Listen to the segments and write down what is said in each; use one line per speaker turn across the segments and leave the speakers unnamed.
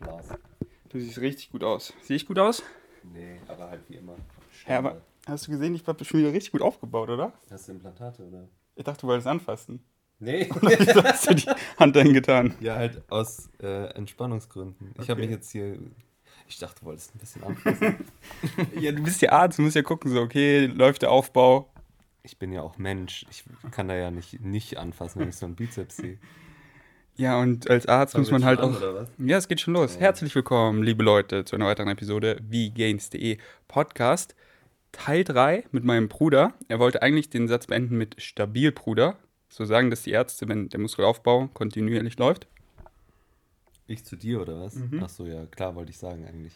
Lars.
Du siehst richtig gut aus. Sehe ich gut aus?
Nee, aber halt wie immer.
Ja, aber hast du gesehen, ich habe schon wieder richtig gut aufgebaut, oder?
Hast du Implantate, oder?
Ich dachte, du wolltest anfassen.
Nee.
Wieso hast du die Hand dahin getan?
ja, halt aus äh, Entspannungsgründen. Ich habe
Okay.
mich jetzt hier. Ich dachte, du wolltest ein bisschen anfassen.
Ja, du bist ja Arzt, du musst ja gucken, so, okay, läuft der Aufbau.
ich bin ja auch Mensch. Ich kann da ja nicht, nicht anfassen, wenn ich so einen Bizeps sehe.
Ja, und als Arzt muss man halt auch. Ja, es geht schon los.
Ja.
Herzlich willkommen, liebe Leute, zu einer weiteren Episode wie Gains.de Podcast. Teil 3 mit meinem Bruder. Er wollte eigentlich den Satz beenden mit stabil, Bruder. So sagen das die Ärzte, wenn der Muskelaufbau kontinuierlich läuft.
Ich zu dir, oder was?
Mhm.
Ach so, ja, klar, wollte ich sagen eigentlich.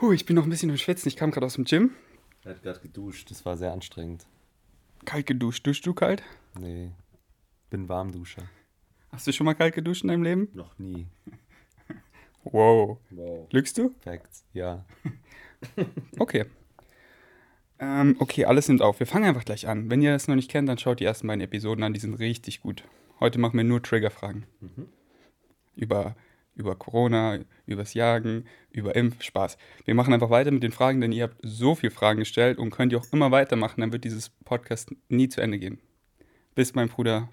Huh, ich bin noch ein bisschen im Schwitzen. Ich kam gerade aus dem Gym.
Er hat gerade geduscht. Das war sehr anstrengend.
Kalt geduscht. Duschst du kalt?
Nee. Bin Warmduscher.
Hast du schon mal kalt geduscht in deinem Leben?
Noch nie.
Wow.
Wow.
Lügst du?
Facts. Ja.
Okay. Ähm, okay, alles nimmt auf. Wir fangen einfach gleich an. Wenn ihr das noch nicht kennt, dann schaut die ersten beiden Episoden an. Die sind richtig gut. Heute machen wir nur Triggerfragen.
Mhm.
Über, über Corona, übers Jagen, über Impfspaß. Wir machen einfach weiter mit den Fragen, denn ihr habt so viele Fragen gestellt und könnt ihr auch immer weitermachen. Dann wird dieses Podcast nie zu Ende gehen. Bis mein Bruder.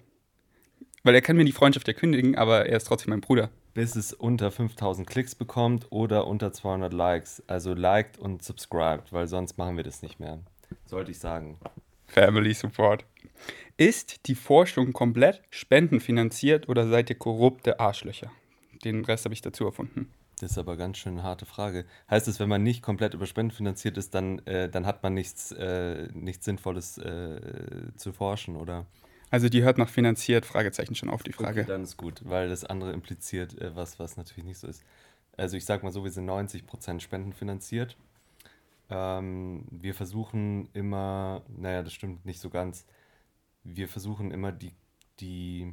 Weil er kann mir die Freundschaft ja kündigen, aber er ist trotzdem mein Bruder.
bis es unter 5000 Klicks bekommt oder unter 200 Likes. Also liked und subscribed, weil sonst machen wir das nicht mehr. Sollte ich sagen.
Family Support. Ist die Forschung komplett spendenfinanziert oder seid ihr korrupte Arschlöcher? Den Rest habe ich dazu erfunden.
Das ist aber ganz schön eine harte Frage. Heißt es, wenn man nicht komplett über Spenden finanziert ist, dann, äh, dann hat man nichts, äh, nichts Sinnvolles äh, zu forschen, oder?
Also die hört nach finanziert, Fragezeichen schon auf die Frage.
Okay, dann ist gut, weil das andere impliziert äh, was, was natürlich nicht so ist. Also ich sag mal so, wir sind 90% spendenfinanziert. Ähm, wir versuchen immer, naja, das stimmt nicht so ganz. Wir versuchen immer die, die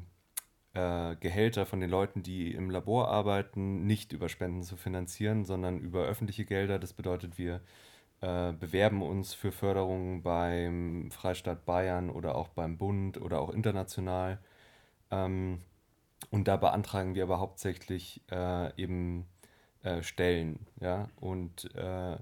äh, Gehälter von den Leuten, die im Labor arbeiten, nicht über Spenden zu finanzieren, sondern über öffentliche Gelder. Das bedeutet, wir äh, bewerben uns für Förderungen beim Freistaat Bayern oder auch beim Bund oder auch international. Ähm, und da beantragen wir aber hauptsächlich äh, eben äh, Stellen. Ja? Und äh,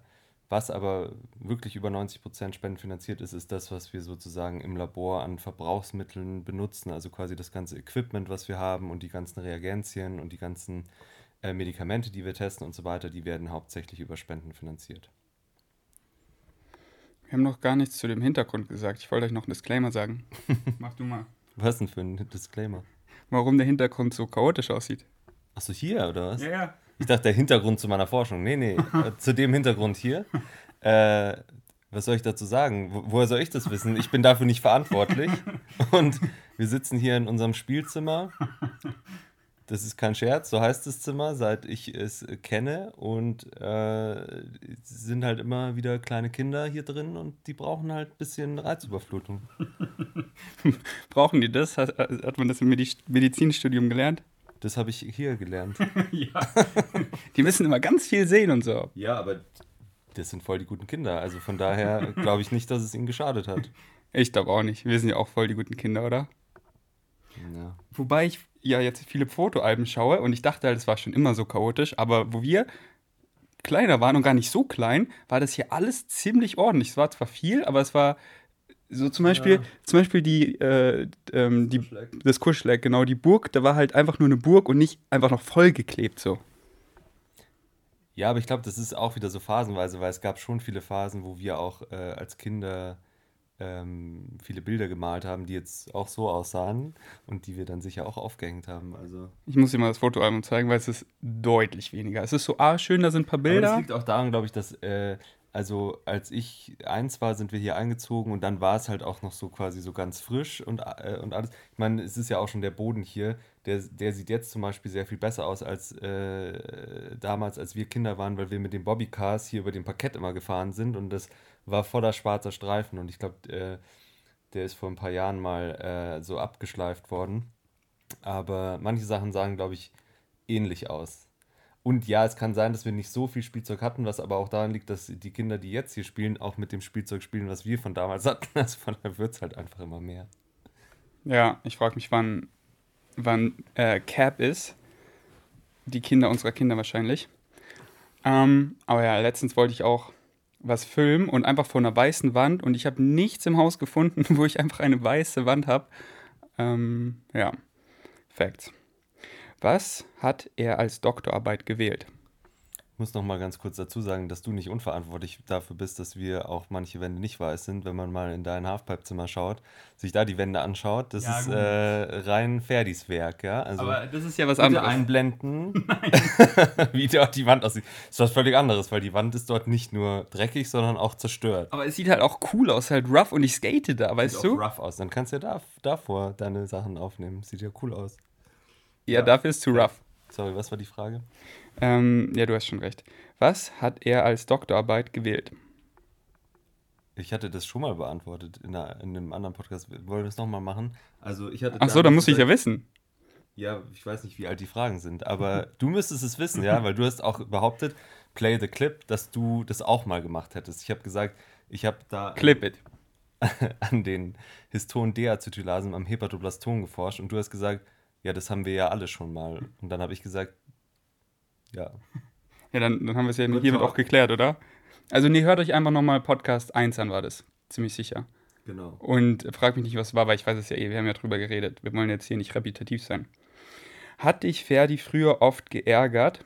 was aber wirklich über 90% spendenfinanziert ist, ist das, was wir sozusagen im Labor an Verbrauchsmitteln benutzen. Also quasi das ganze Equipment, was wir haben und die ganzen Reagenzien und die ganzen äh, Medikamente, die wir testen und so weiter, die werden hauptsächlich über Spenden finanziert.
Wir haben noch gar nichts zu dem Hintergrund gesagt. Ich wollte euch noch einen Disclaimer sagen. Mach du mal.
Was denn für ein Disclaimer?
Warum der Hintergrund so chaotisch aussieht.
Achso, hier oder was?
ja.
Ich dachte, der Hintergrund zu meiner Forschung. Nee, nee, äh, zu dem Hintergrund hier. Äh, was soll ich dazu sagen? Wo, woher soll ich das wissen? Ich bin dafür nicht verantwortlich. Und wir sitzen hier in unserem Spielzimmer. Das ist kein Scherz, so heißt das Zimmer, seit ich es äh, kenne. Und äh, es sind halt immer wieder kleine Kinder hier drin und die brauchen halt ein bisschen Reizüberflutung.
Brauchen die das? Hat, hat man das im Medi Medizinstudium gelernt?
Das habe ich hier gelernt.
ja. Die müssen immer ganz viel sehen und so.
Ja, aber das sind voll die guten Kinder. Also von daher glaube ich nicht, dass es ihnen geschadet hat.
Ich glaube auch nicht. Wir sind ja auch voll die guten Kinder, oder?
Ja.
Wobei ich ja jetzt viele Fotoalben schaue und ich dachte halt, es war schon immer so chaotisch, aber wo wir kleiner waren und gar nicht so klein, war das hier alles ziemlich ordentlich. Es war zwar viel, aber es war so zum Beispiel,
Ja.
zum Beispiel die, äh, ähm, die
Kuschleck.
das Kuschleck, genau, die Burg, da war halt einfach nur eine Burg und nicht einfach noch vollgeklebt so.
Ja, aber ich glaube, das ist auch wieder so phasenweise, weil es gab schon viele Phasen, wo wir auch äh, als Kinder ähm, viele Bilder gemalt haben, die jetzt auch so aussahen und die wir dann sicher auch aufgehängt haben. Also.
Ich muss dir mal das Fotoalbum zeigen, weil es ist deutlich weniger. Es ist so, ah, schön, da sind ein paar
Aber das
Bilder.
liegt auch daran, glaube ich, dass, äh, also als ich eins war, sind wir hier eingezogen und dann war es halt auch noch so quasi so ganz frisch und, äh, und alles. Ich meine, es ist ja auch schon der Boden hier, der, der sieht jetzt zum Beispiel sehr viel besser aus als äh, damals, als wir Kinder waren, weil wir mit den Bobbycars hier über dem Parkett immer gefahren sind und das war voller schwarzer Streifen und ich glaube, äh, der ist vor ein paar Jahren mal äh, so abgeschleift worden. Aber manche Sachen sahen, glaube ich, ähnlich aus. Und ja, es kann sein, dass wir nicht so viel Spielzeug hatten, was aber auch daran liegt, dass die Kinder, die jetzt hier spielen, auch mit dem Spielzeug spielen, was wir von damals hatten. Also von daher wird es halt einfach immer mehr.
Ja, ich frage mich, wann, wann äh, Cap ist. die Kinder unserer Kinder wahrscheinlich. Ähm, aber ja, letztens wollte ich auch was filmen und einfach vor einer weißen Wand und ich habe nichts im Haus gefunden, wo ich einfach eine weiße Wand habe. Ähm, ja, Facts. Was hat er als Doktorarbeit gewählt?
Ich muss noch mal ganz kurz dazu sagen, dass du nicht unverantwortlich dafür bist, dass wir auch manche Wände nicht weiß sind. Wenn man mal in dein Halfpipe-Zimmer schaut, sich da die Wände anschaut, das
Ja,
ist äh, rein Ferdis Werk, ja. Also
Aber das ist ja was anderes.
einblenden, wie dort die Wand aussieht. Das ist was völlig anderes, weil die Wand ist dort nicht nur dreckig, sondern auch zerstört.
Aber es sieht halt auch cool aus, halt rough und ich skate da, weißt
Sieht
du?
auch rough aus. Dann kannst du ja da, davor deine Sachen aufnehmen. Sieht ja cool aus.
Ja,
Ja.
dafür ist zu rough.
Sorry, was war die Frage?
Ähm, ja, du hast schon recht. Was hat er als Doktorarbeit gewählt?
Ich hatte das schon mal beantwortet in, einer, in einem anderen Podcast. Wollen wir das nochmal machen? Also ich hatte
Ach so, dann muss ich ja wissen.
Ja, ich weiß nicht, wie alt die Fragen sind, aber du müsstest es wissen, ja, weil du hast auch behauptet, play the clip, dass du das auch mal gemacht hättest. Ich habe gesagt, ich habe da
Clip it.
an den Histon Deacetylasen am Hepatoblastom geforscht und du hast gesagt, ja, das haben wir ja alle schon mal. Und dann habe ich gesagt, ja,
Ja, dann, dann haben wir es ja
Good
hiermit
talk.
auch geklärt, oder? Also, nee, hört euch einfach nochmal Podcast 1 an, war das. Ziemlich sicher.
genau.
Und fragt mich nicht, was war, weil ich weiß es ja eh, wir haben ja drüber geredet. Wir wollen jetzt hier nicht repetitiv sein. Hat dich Ferdi früher oft geärgert?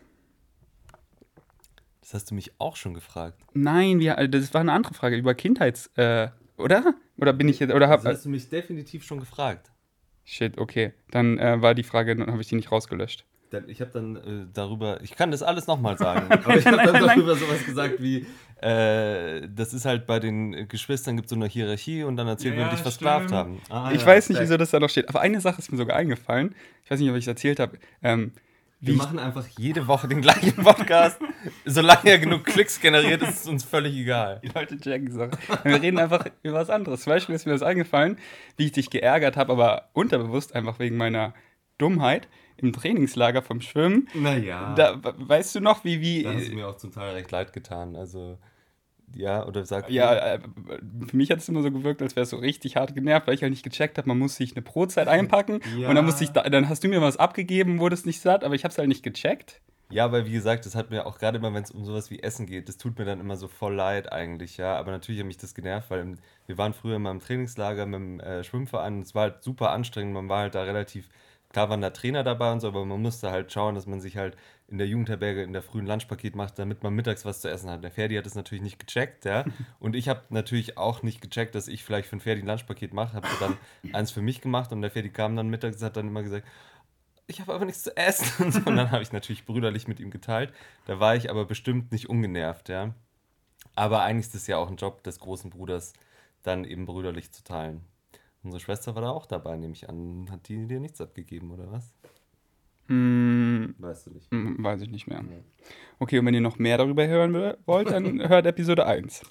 Das hast du mich auch schon gefragt.
Nein, wir, äh, das war eine andere Frage über Kindheits, äh, oder? Oder bin ich jetzt, oder hab,
Das hast du mich definitiv schon gefragt.
shit, okay. Dann äh, war die Frage, dann habe ich die nicht rausgelöscht.
Dann, ich habe dann äh, darüber, ich kann das alles nochmal sagen, aber ich habe dann darüber sowas gesagt wie, äh, das ist halt bei den Geschwistern gibt es so eine Hierarchie und dann erzählen
Ja,
wir, dich versklavt haben. Ah,
ich
ja,
weiß nicht, wieso das da noch steht, aber eine Sache ist mir sogar eingefallen. Ich weiß nicht, ob ich es erzählt habe. Ähm,
Wir machen einfach jede Woche den gleichen Podcast. Solange er genug Klicks generiert, ist es uns völlig egal.
die Leute checken Sachen. Wir reden einfach über was anderes. Zum Beispiel ist mir das eingefallen, wie ich dich geärgert habe, aber unterbewusst einfach wegen meiner Dummheit im Trainingslager vom Schwimmen.
Naja.
Da, we- weißt du noch, wie, wie.
Da hast du mir auch zum Teil recht leid getan. Also, ja, oder sag
ja, äh, für mich hat es immer so gewirkt, als wäre es so richtig hart genervt, weil ich halt nicht gecheckt habe, man muss sich eine Brotzeit einpacken
Ja.
und dann musste ich da, dann hast du mir was abgegeben, wurdest nicht satt, aber ich habe es halt nicht gecheckt.
Ja, weil wie gesagt, das hat mir auch gerade immer, wenn es um sowas wie Essen geht, das tut mir dann immer so voll leid eigentlich, ja. Aber natürlich hat mich das genervt, weil wir waren früher immer im Trainingslager mit dem äh, Schwimmverein. Es war halt super anstrengend. Man war halt da relativ, klar waren da Trainer dabei und so, aber man musste halt schauen, dass man sich halt in der Jugendherberge in der frühen Lunchpaket macht, damit man mittags was zu essen hat. Der Ferdi hat das natürlich nicht gecheckt, ja. Und ich habe natürlich auch nicht gecheckt, dass ich vielleicht für den Ferdi ein Lunchpaket mache. Habe dann eins für mich gemacht und der Ferdi kam dann mittags und hat dann immer gesagt, ich habe aber nichts zu essen. Und dann habe ich natürlich brüderlich mit ihm geteilt. Da war ich aber bestimmt nicht ungenervt, ja. Aber eigentlich ist es ja auch ein Job des großen Bruders, dann eben brüderlich zu teilen. Unsere Schwester war da auch dabei, nehme ich an. Hat die dir nichts abgegeben, oder was?
Hm,
Weißt du nicht.
hm, weiß ich nicht mehr. Okay, und wenn ihr noch mehr darüber hören wollt, dann hört Episode 1.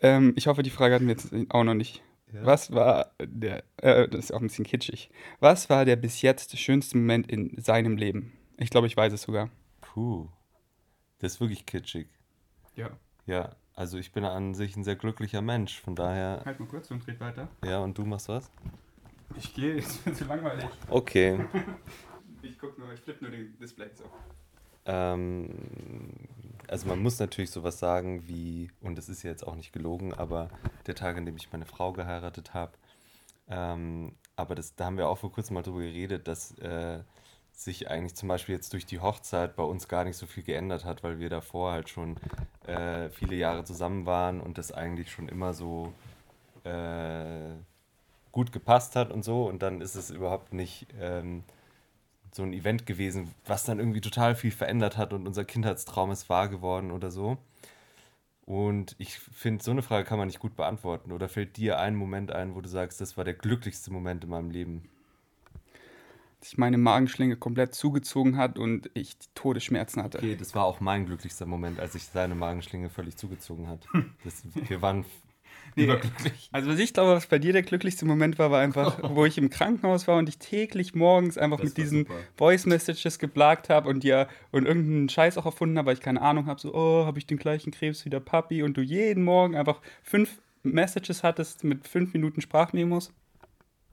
Ähm, ich hoffe, die Frage hatten wir jetzt auch noch nicht.
Ja.
Was war der, äh, das ist auch ein bisschen kitschig. Was war der bis jetzt schönste Moment in seinem Leben? Ich glaube, ich weiß es sogar.
Puh. Das ist wirklich kitschig.
Ja.
Ja, also ich bin an sich ein sehr glücklicher Mensch. Von daher,
Halt mal kurz und dreht weiter.
ja, und du machst was?
Ich gehe, es wird zu langweilig.
Okay.
Ich guck nur, ich flippe nur den Display so.
Ähm, also man muss natürlich sowas sagen wie, und das ist ja jetzt auch nicht gelogen, aber der Tag, an dem ich meine Frau geheiratet habe, ähm, aber das, da haben wir auch vor kurzem mal drüber geredet, dass äh, sich eigentlich zum Beispiel jetzt durch die Hochzeit bei uns gar nicht so viel geändert hat, weil wir davor halt schon äh, viele Jahre zusammen waren und das eigentlich schon immer so äh, gut gepasst hat und so und dann ist es überhaupt nicht ähm, so ein Event gewesen, was dann irgendwie total viel verändert hat und unser Kindheitstraum ist wahr geworden oder so. Und ich finde, so eine Frage kann man nicht gut beantworten. Oder fällt dir ein Moment ein, wo du sagst, das war der glücklichste Moment in meinem Leben?
Dass sich meine Magenschlinge komplett zugezogen hat und ich Todesschmerzen hatte.
Okay, das war auch mein glücklichster Moment, als sich seine Magenschlinge völlig zugezogen hat. Das, wir waren überglücklich.
Also was ich glaube, was bei dir der glücklichste Moment war, war einfach, wo ich im Krankenhaus war und ich täglich morgens einfach
Das
mit diesen
super.
Voice Messages geplagt habe und dir und irgendeinen Scheiß auch erfunden habe, weil ich keine Ahnung habe, so, oh, habe ich den gleichen Krebs wie der Papi und du jeden Morgen einfach fünf Messages hattest mit fünf Minuten Sprachmemos.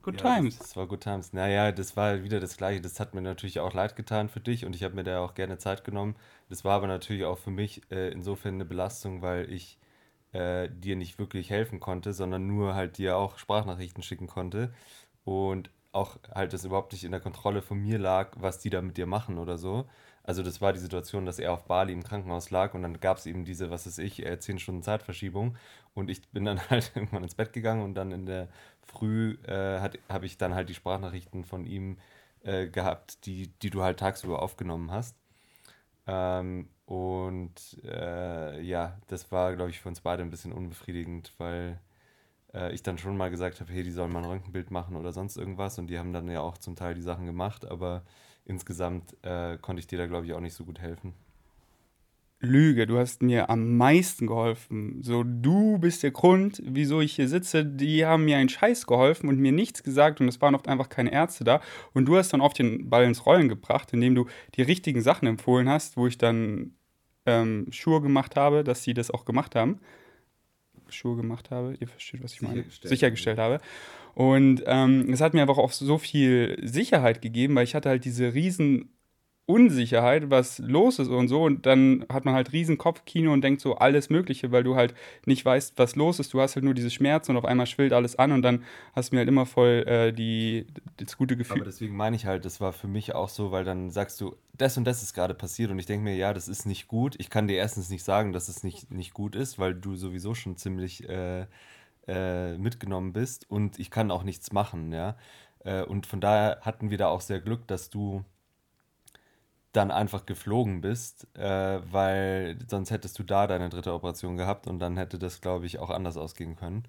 Good
Ja,
times.
Das, das war Good Times. Naja, das war wieder das Gleiche. Das hat mir natürlich auch leid getan für dich und ich habe mir da auch gerne Zeit genommen. Das war aber natürlich auch für mich äh, insofern eine Belastung, weil ich äh, dir nicht wirklich helfen konnte, sondern nur halt dir auch Sprachnachrichten schicken konnte und auch halt das überhaupt nicht in der Kontrolle von mir lag, was die da mit dir machen oder so. Also das war die Situation, dass er auf Bali im Krankenhaus lag und dann gab es eben diese, was weiß ich, äh, 10 Stunden Zeitverschiebung und ich bin dann halt irgendwann ins Bett gegangen und dann in der Früh äh, habe ich dann halt die Sprachnachrichten von ihm äh, gehabt, die, die du halt tagsüber aufgenommen hast. Ähm, und äh, ja, das war, glaube ich, für uns beide ein bisschen unbefriedigend, weil äh, ich dann schon mal gesagt habe, hey, die sollen mal ein Röntgenbild machen oder sonst irgendwas. Und die haben dann ja auch zum Teil die Sachen gemacht, aber insgesamt äh, konnte ich dir da, glaube ich, auch nicht so gut helfen.
Lüge, du hast mir am meisten geholfen. So, du bist der Grund, wieso ich hier sitze. Die haben mir einen Scheiß geholfen und mir nichts gesagt und es waren oft einfach keine Ärzte da. Und du hast dann oft den Ball ins Rollen gebracht, indem du die richtigen Sachen empfohlen hast, wo ich dann ähm, Schuhe gemacht habe, dass sie das auch gemacht haben. Schuhe gemacht habe, ihr versteht, was ich meine.
Sichergestellt.
Sichergestellt habe. Und ähm, es hat mir einfach auch so viel Sicherheit gegeben, weil ich hatte halt diese riesen Unsicherheit, was los ist und so. Und dann hat man halt riesen Kopfkino und denkt so alles Mögliche, weil du halt nicht weißt, was los ist. Du hast halt nur diese Schmerzen und auf einmal schwillt alles an und dann hast du mir halt immer voll äh, die, das gute Gefühl.
Aber deswegen meine ich halt, das war für mich auch so, weil dann sagst du, das und das ist gerade passiert und ich denke mir, ja, das ist nicht gut. Ich kann dir erstens nicht sagen, dass es nicht, nicht gut ist, weil du sowieso schon ziemlich äh, äh, mitgenommen bist und ich kann auch nichts machen, ja. Äh, und von daher hatten wir da auch sehr Glück, dass du dann einfach geflogen bist, äh, weil sonst hättest du da deine dritte Operation gehabt und dann hätte das, glaube ich, auch anders ausgehen können.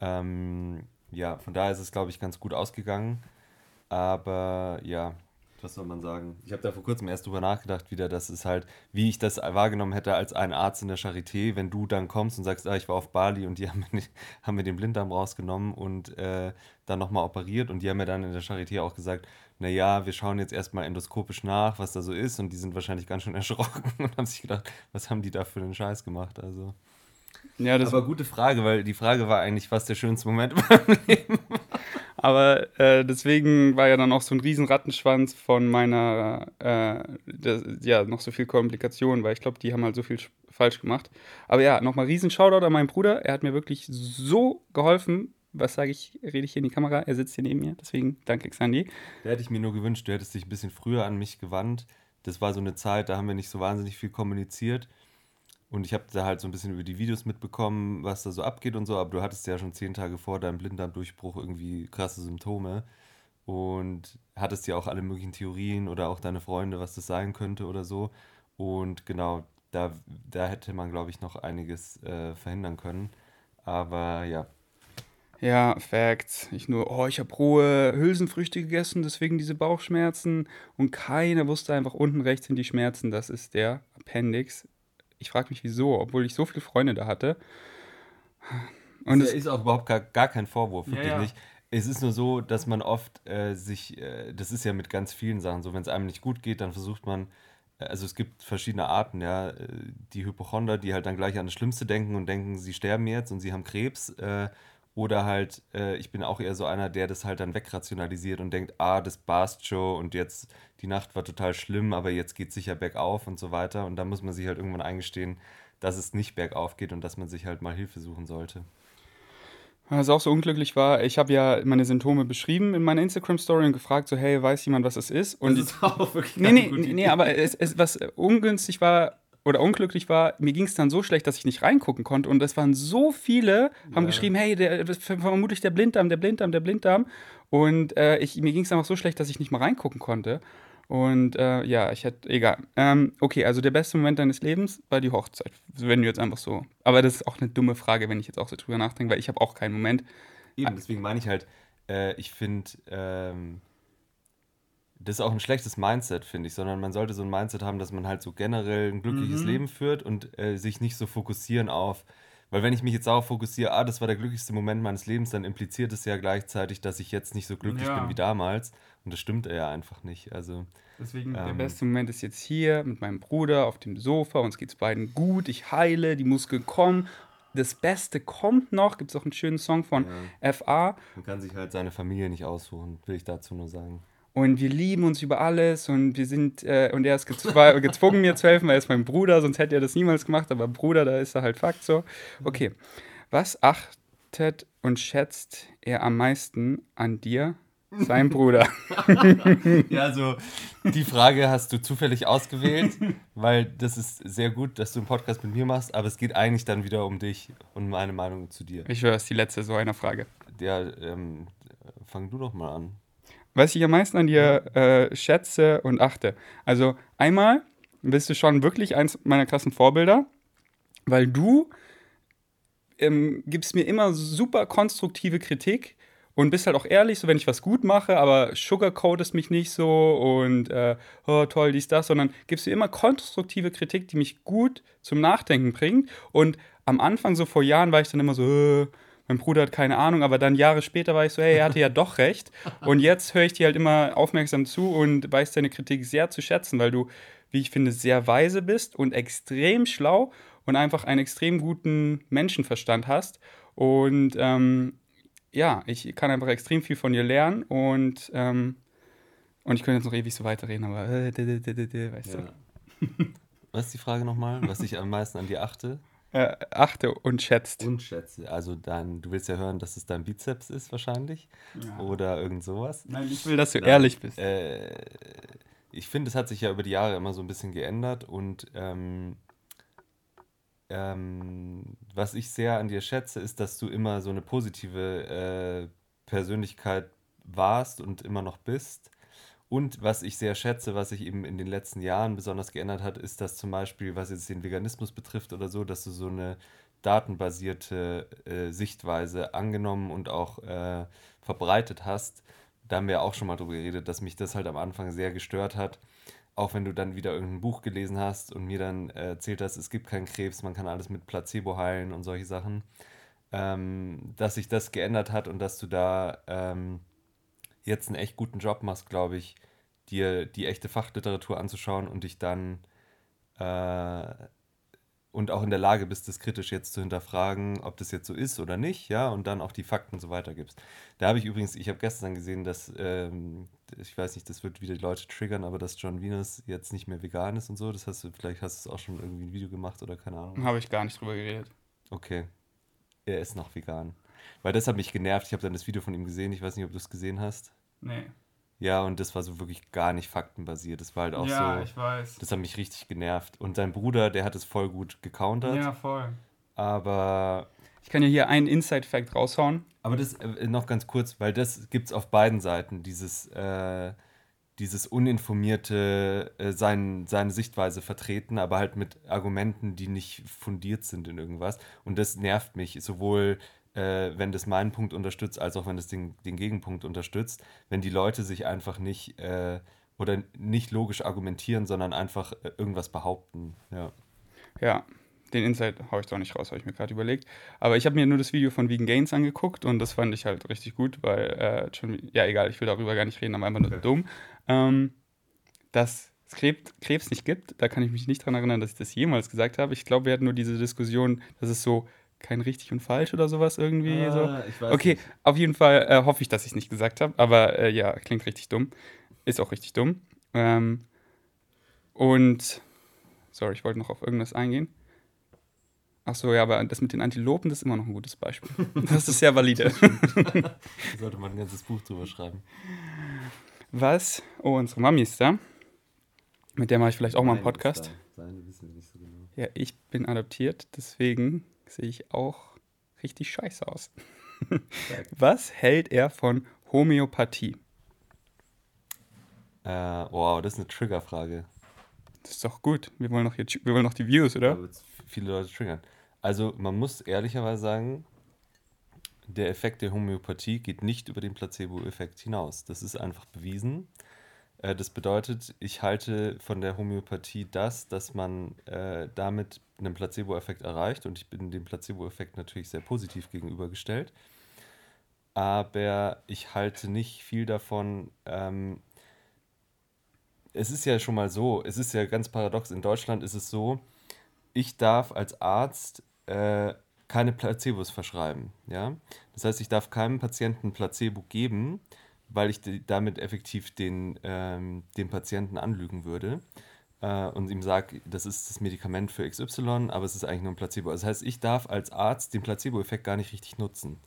Ähm, ja, von daher ist es, glaube ich, ganz gut ausgegangen. Aber ja, was soll man sagen? Ich habe da vor kurzem erst drüber nachgedacht, wieder, dass es halt, wie ich das wahrgenommen hätte als ein Arzt in der Charité, wenn du dann kommst und sagst, ah, ich war auf Bali und die haben mir, haben mir den Blinddarm rausgenommen und äh, dann nochmal operiert und die haben mir dann in der Charité auch gesagt, naja, wir schauen jetzt erstmal endoskopisch nach, was da so ist und die sind wahrscheinlich ganz schön erschrocken und haben sich gedacht, was haben die da für einen Scheiß gemacht? Also.
ja, das,
Aber gute Frage, weil die Frage war eigentlich fast der schönste Moment meinem Leben.
aber äh, deswegen war ja dann auch so ein riesen Rattenschwanz von meiner, äh, das, ja, noch so viel Komplikationen, weil ich glaube, die haben halt so viel sch- falsch gemacht. Aber ja, nochmal riesen Shoutout an meinen Bruder. Er hat mir wirklich so geholfen. Was sage ich, rede ich hier in die Kamera? Er sitzt hier neben mir. Deswegen danke, Xandi.
Da hätte ich mir nur gewünscht, du hättest dich ein bisschen früher an mich gewandt. Das war so eine Zeit, da haben wir nicht so wahnsinnig viel kommuniziert. Und ich habe da halt so ein bisschen über die Videos mitbekommen, was da so abgeht und so. Aber du hattest ja schon zehn Tage vor deinem Blinddarmdurchbruch irgendwie krasse Symptome. Und hattest ja auch alle möglichen Theorien oder auch deine Freunde, was das sein könnte oder so. Und genau, da, da hätte man, glaube ich, noch einiges äh, verhindern können. Aber ja,
Ja, Facts. Ich nur, oh, ich habe rohe Hülsenfrüchte gegessen, deswegen diese Bauchschmerzen. Und keiner wusste einfach, unten rechts sind die Schmerzen, das ist der Appendix. Ich frage mich, wieso, obwohl ich so viele Freunde da hatte. Und
es
es,
ist auch überhaupt gar, gar kein Vorwurf,
Ja,
wirklich
ja.
nicht. Es ist nur so, dass man oft äh, sich, äh, das ist ja mit ganz vielen Sachen so, wenn es einem nicht gut geht, dann versucht man, äh, also es gibt verschiedene Arten, ja, äh, die Hypochonder, die halt dann gleich an das Schlimmste denken und denken, sie sterben jetzt und sie haben Krebs, äh, oder halt, äh, ich bin auch eher so einer, der das halt dann wegrationalisiert und denkt, ah, das passt schon und jetzt, die Nacht war total schlimm, aber jetzt geht es sicher bergauf und so weiter. Und da muss man sich halt irgendwann eingestehen, dass es nicht bergauf geht und dass man sich halt mal Hilfe suchen sollte.
was auch so unglücklich war, ich habe ja meine Symptome beschrieben in meiner Instagram-Story und gefragt, so, hey, weiß jemand, was es ist? Und
ist auch wirklich
Nee, nee, nee, nee, aber es, es, was ungünstig war oder unglücklich war, mir ging es dann so schlecht, dass ich nicht reingucken konnte. Und es waren so viele, haben
Ja.
geschrieben, hey, der, vermutlich der Blinddarm, der Blinddarm, der Blinddarm. Und äh, ich, mir ging es einfach so schlecht, dass ich nicht mal reingucken konnte. Und äh, ja, ich hätte, egal. Ähm, okay, also der beste Moment deines Lebens war die Hochzeit. Wenn du jetzt einfach so. Aber das ist auch eine dumme Frage, wenn ich jetzt auch so drüber nachdenke, weil ich habe auch keinen Moment.
Eben, deswegen meine ich halt, äh, ich finde, ähm, das ist auch ein schlechtes Mindset, finde ich, sondern man sollte so ein Mindset haben, dass man halt so generell ein glückliches
Mhm.
Leben führt und äh, sich nicht so fokussieren auf, weil wenn ich mich jetzt darauf fokussiere, ah, das war der glücklichste Moment meines Lebens, dann impliziert es ja gleichzeitig, dass ich jetzt nicht so glücklich
Ja.
bin wie damals und das stimmt ja einfach nicht. Also,
Deswegen, der
Ähm.
beste Moment ist jetzt hier mit meinem Bruder auf dem Sofa. Uns geht's beiden gut. Ich heile, die Muskeln kommen. das Beste kommt noch. Gibt es auch einen schönen Song von
Ja.
FA.
Man kann sich halt seine Familie nicht aussuchen, will ich dazu nur sagen.
Und wir lieben uns über alles und wir sind, äh, und er ist gezw gezwungen, mir zu helfen, weil er ist mein Bruder, sonst hätte er das niemals gemacht, aber Bruder, da ist er halt Fakt so. Okay, was achtet und schätzt er am meisten an dir, sein Bruder?
Ja, also die Frage hast du zufällig ausgewählt, weil das ist sehr gut, dass du einen Podcast mit mir machst, aber es geht eigentlich dann wieder um dich und meine Meinung zu dir.
Ich höre, das ist die letzte so einer Frage.
Ja, ähm, fang du doch mal an.
Was ich am meisten an dir äh, schätze und achte. Also einmal bist du schon wirklich eins meiner krassen Vorbilder, weil du ähm, gibst mir immer super konstruktive Kritik und bist halt auch ehrlich, so wenn ich was gut mache, aber sugarcoatest mich nicht so und äh, oh, toll, dies, das, sondern gibst mir immer konstruktive Kritik, die mich gut zum Nachdenken bringt. Und am Anfang, so vor Jahren, war ich dann immer so, äh, mein Bruder hat keine Ahnung, aber dann Jahre später war ich so, hey, er hatte ja doch recht. Und jetzt höre ich dir halt immer aufmerksam zu und weiß deine Kritik sehr zu schätzen, weil du, wie ich finde, sehr weise bist und extrem schlau und einfach einen extrem guten Menschenverstand hast. Und ähm, ja, ich kann einfach extrem viel von dir lernen und, ähm, und ich könnte jetzt noch ewig so weiterreden, aber äh, weißt
Ja. Was ist die Frage nochmal? Was ich am meisten an dir achte?
Du. Äh, achte und schätzt.
Und schätze. Also dein, du willst ja hören, dass es dein Bizeps ist wahrscheinlich. Oder irgend sowas.
Nein, ich will, dass du
Nein.
ehrlich bist.
Äh, ich finde, es hat sich ja über die Jahre immer so ein bisschen geändert und ähm, ähm, was ich sehr an dir schätze, ist, dass du immer so eine positive äh, Persönlichkeit warst und immer noch bist. Und was ich sehr schätze, was sich eben in den letzten Jahren besonders geändert hat, ist, dass zum Beispiel, was jetzt den Veganismus betrifft oder so, dass du so eine datenbasierte äh, Sichtweise angenommen und auch äh, verbreitet hast. Da haben wir auch schon mal drüber geredet, dass mich das halt am Anfang sehr gestört hat. Auch wenn du dann wieder irgendein Buch gelesen hast und mir dann äh, erzählt hast, es gibt keinen Krebs, man kann alles mit Placebo heilen und solche Sachen. Ähm, dass sich das geändert hat und dass du da ähm, jetzt einen echt guten Job machst, glaube ich, dir die echte Fachliteratur anzuschauen und dich dann äh, und auch in der Lage bist, das kritisch jetzt zu hinterfragen, ob das jetzt so ist oder nicht, ja, und dann auch die Fakten so weitergibst. Da habe ich übrigens, ich habe gestern gesehen, dass, ähm, ich weiß nicht, das wird wieder die Leute triggern, aber dass John Venus jetzt nicht mehr vegan ist und so, das hast du, vielleicht hast du es auch schon irgendwie ein Video gemacht oder keine Ahnung.
Habe ich gar nicht drüber geredet.
Okay. Er ist noch vegan. Weil das hat mich genervt. Ich habe dann das Video von ihm gesehen. Ich weiß nicht, ob du es gesehen hast.
Nee.
Ja, und das war so wirklich gar nicht faktenbasiert. Das war halt auch so.
weiß.
Das hat mich richtig genervt. Und sein Bruder, der hat es voll gut gecountert.
voll.
Aber.
Ich kann ja hier einen Inside-Fact raushauen.
Aber das äh, noch ganz kurz, weil das gibt es auf beiden Seiten. Dieses, äh, dieses uninformierte, äh, sein, seine Sichtweise vertreten, aber halt mit Argumenten, die nicht fundiert sind in irgendwas. Und das nervt mich, sowohl äh, wenn das meinen Punkt unterstützt, als auch wenn das den, den Gegenpunkt unterstützt. Wenn die Leute sich einfach nicht äh, oder nicht logisch argumentieren, sondern einfach äh, irgendwas behaupten. Ja.
Ja, den Insight haue ich doch nicht raus, habe ich mir gerade überlegt. Aber ich habe mir nur das Video von Vegan Gains angeguckt und das fand ich halt richtig gut, weil, äh, schon, ja, egal, ich will darüber gar nicht reden, aber einfach nur dumm. Ähm, dass es Krebs, Krebs nicht gibt, da kann ich mich nicht dran erinnern, dass ich das jemals gesagt habe. Ich glaube, wir hatten nur diese Diskussion, dass es so kein richtig und falsch oder sowas irgendwie so.
Ah, ich weiß
Okay,
nicht.
auf jeden Fall äh, hoffe ich, dass ich es nicht gesagt habe, aber äh, ja, klingt richtig dumm. Ist auch richtig dumm. Ähm, und, sorry, ich wollte noch auf irgendwas eingehen. Ach so, ja, aber das mit den Antilopen, das ist immer noch ein gutes Beispiel. Das ist sehr valide.
Da sollte man ein ganzes Buch drüber schreiben.
Was? Oh, unsere Mami ist da. Mit der mache ich vielleicht auch mal einen
Nein,
Podcast.
Seine wissen wir nicht so genau.
Ja, ich bin adoptiert, deswegen sehe ich auch richtig scheiße aus. Was hält er von Homöopathie?
Äh, wow, das ist eine Triggerfrage.
Das ist doch gut. Wir wollen noch, hier, wir wollen noch die Views, oder?
viele Leute triggern. Also man muss ehrlicherweise sagen, der Effekt der Homöopathie geht nicht über den Placebo-Effekt hinaus. Das ist einfach bewiesen. Äh, das bedeutet, ich halte von der Homöopathie das, dass man äh, damit einen Placebo-Effekt erreicht und ich bin dem Placebo-Effekt natürlich sehr positiv gegenübergestellt. Aber ich halte nicht viel davon, ähm, es ist ja schon mal so, es ist ja ganz paradox, in Deutschland ist es so, ich darf als Arzt äh, keine Placebos verschreiben. Ja? Das heißt, ich darf keinem Patienten Placebo geben, weil ich damit effektiv den, ähm, den Patienten anlügen würde äh, und ihm sage, das ist das Medikament für XY, aber es ist eigentlich nur ein Placebo. Das heißt, ich darf als Arzt den Placebo-Effekt gar nicht richtig nutzen.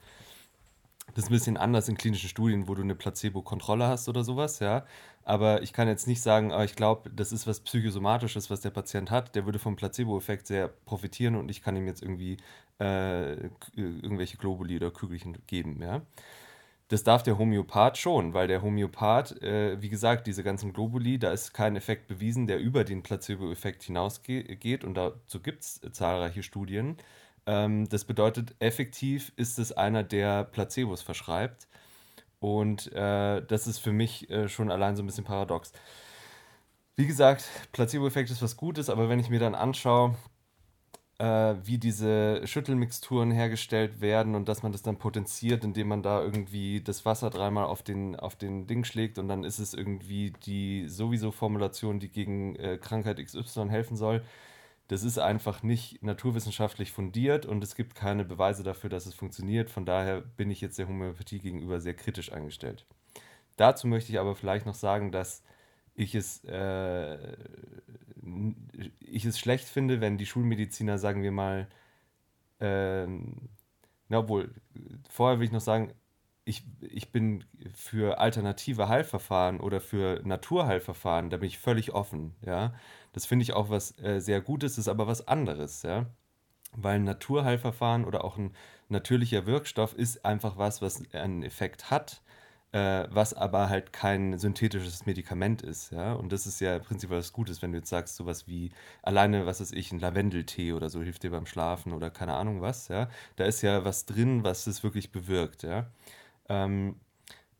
Das ist ein bisschen anders in klinischen Studien, wo du eine Placebo-Kontrolle hast oder sowas, ja. Aber ich kann jetzt nicht sagen, aber ah, ich glaube, das ist was Psychosomatisches, was der Patient hat. Der würde vom Placebo-Effekt sehr profitieren und ich kann ihm jetzt irgendwie äh, irgendwelche Globuli oder Kügelchen geben, ja. Das darf der Homöopath schon, weil der Homöopath, äh, wie gesagt, diese ganzen Globuli, da ist kein Effekt bewiesen, der über den Placebo-Effekt hinausgeht und dazu gibt es zahlreiche Studien. Ähm, das bedeutet, effektiv ist es einer, der Placebos verschreibt. Und äh, das ist für mich äh, schon allein so ein bisschen paradox. Wie gesagt, Placebo-Effekt ist was Gutes, aber wenn ich mir dann anschaue, wie diese Schüttelmixturen hergestellt werden und dass man das dann potenziert, indem man da irgendwie das Wasser dreimal auf den, auf den Ding schlägt und dann ist es irgendwie die sowieso Formulation, die gegen äh, Krankheit XY helfen soll das ist einfach nicht naturwissenschaftlich fundiert und es gibt keine Beweise dafür, dass es funktioniert. Von daher bin ich jetzt der Homöopathie gegenüber sehr kritisch eingestellt. Dazu möchte ich aber vielleicht noch sagen, dass ich es, äh, ich es schlecht finde, wenn die Schulmediziner, sagen wir mal, äh, na obwohl, vorher will ich noch sagen, ich, ich bin für alternative Heilverfahren oder für Naturheilverfahren, da bin ich völlig offen, ja. Das finde ich auch was äh, sehr Gutes, ist aber was anderes, ja. Weil ein Naturheilverfahren oder auch ein natürlicher Wirkstoff ist einfach was, was einen Effekt hat, äh, was aber halt kein synthetisches Medikament ist, ja. Und das ist ja prinzipiell was Gutes, wenn du jetzt sagst, sowas wie alleine, was weiß ich, ein Lavendeltee oder so hilft dir beim Schlafen oder keine Ahnung was, ja. Da ist ja was drin, was es wirklich bewirkt, ja. Ähm,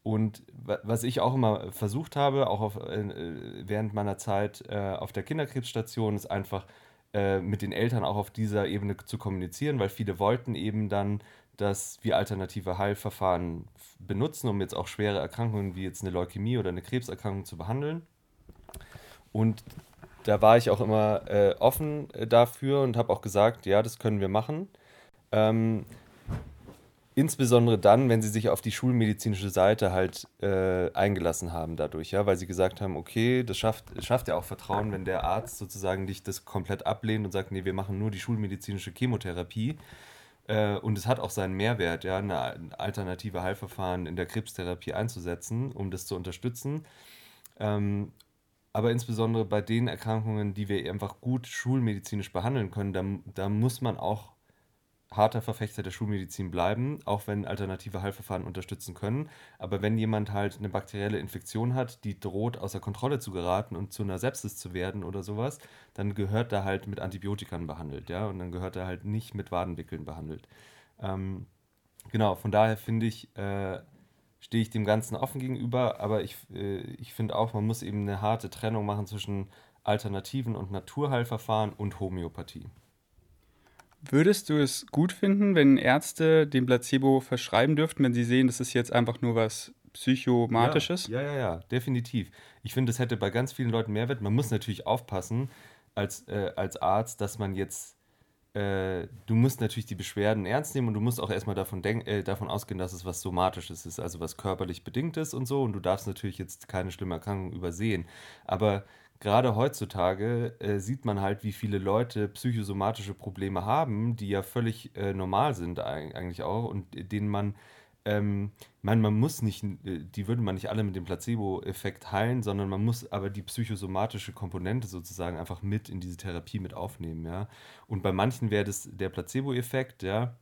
und was ich auch immer versucht habe, auch auf, äh, während meiner Zeit äh, auf der Kinderkrebsstation, ist einfach äh, mit den Eltern auch auf dieser Ebene zu kommunizieren, weil viele wollten eben dann, dass wir alternative Heilverfahren benutzen, um jetzt auch schwere Erkrankungen wie jetzt eine Leukämie oder eine Krebserkrankung zu behandeln. Und da war ich auch immer äh, offen äh, dafür und habe auch gesagt, ja, das können wir machen. Ähm, Insbesondere dann, wenn sie sich auf die schulmedizinische Seite halt äh, eingelassen haben dadurch, ja, weil sie gesagt haben, okay, das schafft, schafft ja auch Vertrauen, wenn der Arzt sozusagen dich das komplett ablehnt und sagt, nee, wir machen nur die schulmedizinische Chemotherapie. Äh, und es hat auch seinen Mehrwert, ja, eine alternative Heilverfahren in der Krebstherapie einzusetzen, um das zu unterstützen. Ähm, aber insbesondere bei den Erkrankungen, die wir einfach gut schulmedizinisch behandeln können, da, da muss man auch harter Verfechter der Schulmedizin bleiben, auch wenn alternative Heilverfahren unterstützen können. Aber wenn jemand halt eine bakterielle Infektion hat, die droht, außer Kontrolle zu geraten und zu einer Sepsis zu werden oder sowas, dann gehört er halt mit Antibiotikern behandelt, ja, und dann gehört er halt nicht mit Wadenwickeln behandelt. Ähm, genau, von daher finde ich, äh, stehe ich dem Ganzen offen gegenüber, aber ich, äh, ich finde auch, man muss eben eine harte Trennung machen zwischen Alternativen und Naturheilverfahren und Homöopathie.
Würdest du es gut finden, wenn Ärzte den Placebo verschreiben dürften, wenn sie sehen, das ist jetzt einfach nur was Psychomatisches?
Ja, ja, ja, ja definitiv. Ich finde, das hätte bei ganz vielen Leuten Mehrwert. Man muss natürlich aufpassen als, äh, als Arzt, dass man jetzt, äh, du musst natürlich die Beschwerden ernst nehmen und du musst auch erstmal davon, denk, äh, davon ausgehen, dass es was Somatisches ist, also was körperlich bedingtes und so. Und du darfst natürlich jetzt keine schlimme Erkrankung übersehen. Aber gerade heutzutage äh, sieht man halt, wie viele Leute psychosomatische Probleme haben, die ja völlig äh, normal sind eigentlich auch und denen man, ähm, man, man muss nicht, äh, die würde man nicht alle mit dem Placebo-Effekt heilen, sondern man muss aber die psychosomatische Komponente sozusagen einfach mit in diese Therapie mit aufnehmen, ja. Und bei manchen wäre das der Placebo-Effekt, ja,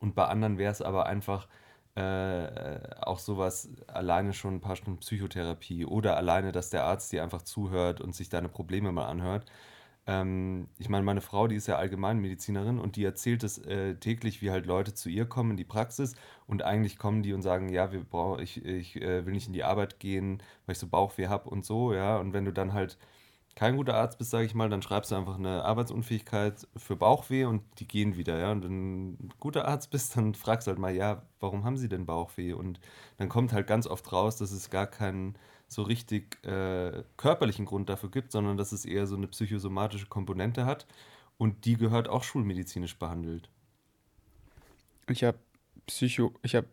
und bei anderen wäre es aber einfach äh, auch sowas alleine schon ein paar Stunden Psychotherapie oder alleine, dass der Arzt dir einfach zuhört und sich deine Probleme mal anhört. Ähm, ich meine, meine Frau, die ist ja Allgemeinmedizinerin und die erzählt es äh, täglich, wie halt Leute zu ihr kommen in die Praxis und eigentlich kommen die und sagen, ja, wir brauch, ich, ich äh, will nicht in die Arbeit gehen, weil ich so Bauchweh habe und so, ja. Und wenn du dann halt kein guter Arzt bist, sage ich mal, dann schreibst du einfach eine Arbeitsunfähigkeit für Bauchweh und die gehen wieder, ja. Und wenn du ein guter Arzt bist, dann fragst du halt mal, ja, warum haben sie denn Bauchweh? Und dann kommt halt ganz oft raus, dass es gar keinen so richtig äh, körperlichen Grund dafür gibt, sondern dass es eher so eine psychosomatische Komponente hat und die gehört auch schulmedizinisch behandelt.
Ich habe Psycho, ich habe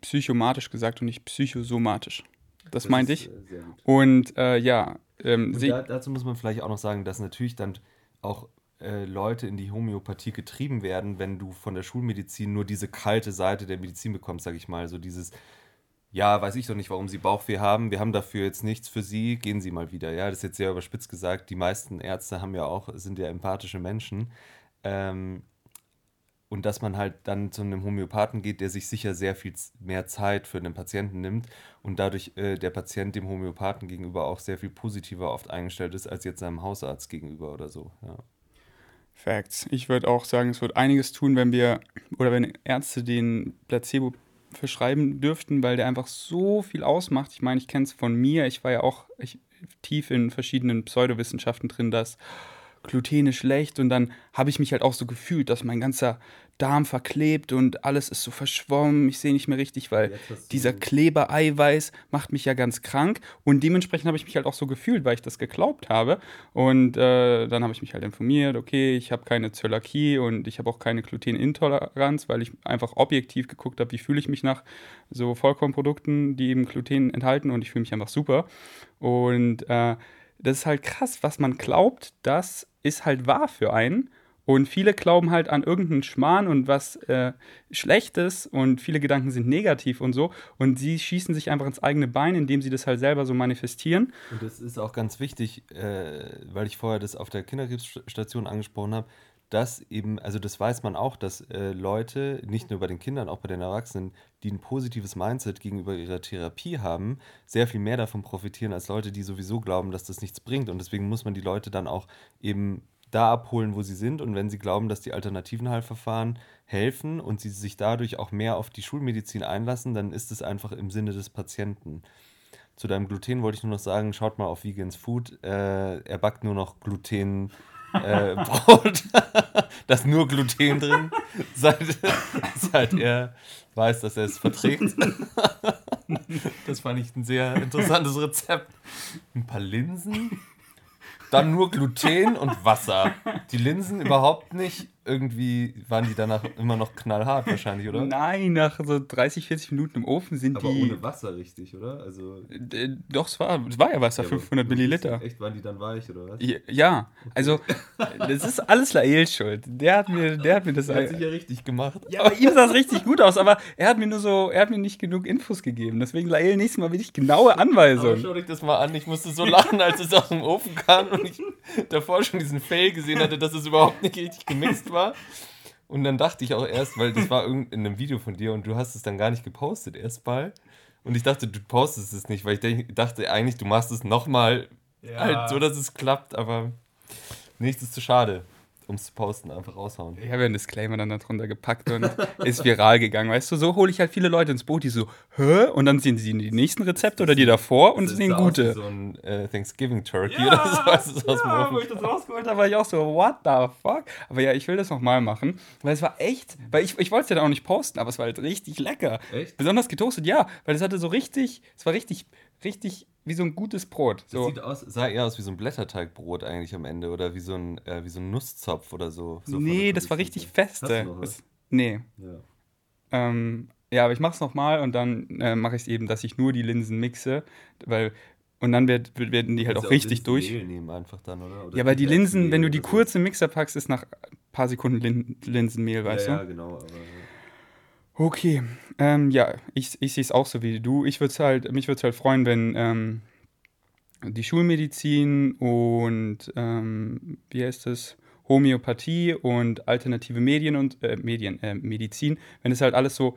psychomatisch gesagt und nicht psychosomatisch. Das, das meinte ich. Äh, und äh, ja, ähm,
und da, dazu muss man vielleicht auch noch sagen, dass natürlich dann auch äh, Leute in die Homöopathie getrieben werden, wenn du von der Schulmedizin nur diese kalte Seite der Medizin bekommst, sage ich mal, so dieses ja, weiß ich doch nicht, warum Sie Bauchweh haben. Wir haben dafür jetzt nichts für Sie. Gehen Sie mal wieder. Ja, das ist jetzt sehr überspitzt gesagt. Die meisten Ärzte haben ja auch, sind ja empathische Menschen. Ähm, und dass man halt dann zu einem Homöopathen geht, der sich sicher sehr viel mehr Zeit für den Patienten nimmt und dadurch äh, der Patient dem Homöopathen gegenüber auch sehr viel positiver oft eingestellt ist als jetzt seinem Hausarzt gegenüber oder so. Ja.
Facts. Ich würde auch sagen, es wird einiges tun, wenn wir oder wenn Ärzte den Placebo verschreiben dürften, weil der einfach so viel ausmacht. Ich meine, ich kenne es von mir. Ich war ja auch ich, tief in verschiedenen Pseudowissenschaften drin, dass Gluten ist schlecht und dann habe ich mich halt auch so gefühlt, dass mein ganzer Darm verklebt und alles ist so verschwommen. Ich sehe nicht mehr richtig, weil dieser Klebereiweiß macht mich ja ganz krank. Und dementsprechend habe ich mich halt auch so gefühlt, weil ich das geglaubt habe. Und äh, dann habe ich mich halt informiert, okay, ich habe keine Zöliakie und ich habe auch keine Glutenintoleranz, weil ich einfach objektiv geguckt habe, wie fühle ich mich nach so Vollkornprodukten, die eben Gluten enthalten und ich fühle mich einfach super. Und äh, das ist halt krass, was man glaubt, das ist halt wahr für einen. Und viele glauben halt an irgendeinen Schmarrn und was äh, Schlechtes und viele Gedanken sind negativ und so. Und sie schießen sich einfach ins eigene Bein, indem sie das halt selber so manifestieren.
Und das ist auch ganz wichtig, äh, weil ich vorher das auf der Kinderkrebsstation angesprochen habe, dass eben, also das weiß man auch, dass äh, Leute, nicht nur bei den Kindern, auch bei den Erwachsenen, die ein positives Mindset gegenüber ihrer Therapie haben, sehr viel mehr davon profitieren als Leute, die sowieso glauben, dass das nichts bringt. Und deswegen muss man die Leute dann auch eben da abholen, wo sie sind. Und wenn sie glauben, dass die alternativen Heilverfahren helfen und sie sich dadurch auch mehr auf die Schulmedizin einlassen, dann ist es einfach im Sinne des Patienten. Zu deinem Gluten wollte ich nur noch sagen, schaut mal auf Vegans Food. Äh, er backt nur noch Gluten. Äh, Brot, da ist nur Gluten drin, seit, seit er weiß, dass er es verträgt. Das fand ich ein sehr interessantes Rezept. Ein paar Linsen, dann nur Gluten und Wasser. Die Linsen überhaupt nicht irgendwie waren die danach immer noch knallhart wahrscheinlich, oder?
Nein, nach so 30, 40 Minuten im Ofen sind
Aber
die.
Aber ohne Wasser richtig, oder? Also.
Doch, es war, es war ja Wasser, ja, 500 Milliliter.
Echt, waren die dann weich, oder was?
Ja, also, das ist alles Laels Schuld. Der hat mir, der hat mir das.
Der hat sich ja richtig gemacht.
Ja, aber ihm sah es richtig gut aus, aber er hat mir nur so, er hat mir nicht genug Infos gegeben. Deswegen Lael nächstes Mal wirklich genaue Anweisungen. Aber
schau dich das mal an, ich musste so lachen, als es aus dem Ofen kam und ich davor schon diesen Fail gesehen hatte, dass es überhaupt nicht richtig gemixt war. Und dann dachte ich auch erst, weil das war in einem Video von dir und du hast es dann gar nicht gepostet erstmal. Und ich dachte, du postest es nicht, weil ich dachte eigentlich, du machst es nochmal ja. halt so, dass es klappt, aber nichts ist zu schade um es zu posten, einfach raushauen.
Ich habe ja einen Disclaimer dann darunter gepackt und ist viral gegangen. Weißt du, so hole ich halt viele Leute ins Boot, die so, hä? Und dann sehen sie die nächsten Rezepte oder die davor und sehen gute.
so ein äh, Thanksgiving Turkey ja, oder so. Was ist
aus ja, wo ich das rausgeholt habe, war ich auch so, what the fuck? Aber ja, ich will das nochmal machen, weil es war echt, weil ich, ich wollte es ja dann auch nicht posten, aber es war halt richtig lecker. Echt? Besonders getoastet, ja, weil es hatte so richtig, es war richtig, richtig wie so ein gutes Brot. So.
Das sieht aus, sah eher aus wie so ein Blätterteigbrot eigentlich am Ende oder wie so ein, äh, wie so ein Nusszopf oder so. so
nee, das war richtig feste. Das, nee. Ja. Ähm, ja, aber ich mache es nochmal und dann äh, mache ich es eben, dass ich nur die Linsen mixe, weil und dann werd, werden die halt auch richtig auch durch.
Nehmen einfach dann, oder? oder
ja, aber die Linsen, wenn du die kurz im Mixer packst, ist nach ein paar Sekunden Lin Linsenmehl, weißt
ja,
du?
Ja, genau. Aber,
Okay, ähm, ja, ich, ich sehe es auch so wie du. Ich würde halt, mich würde es halt freuen, wenn ähm, die Schulmedizin und ähm, wie heißt es, Homöopathie und alternative Medien und äh, Medien, äh, Medizin, wenn es halt alles so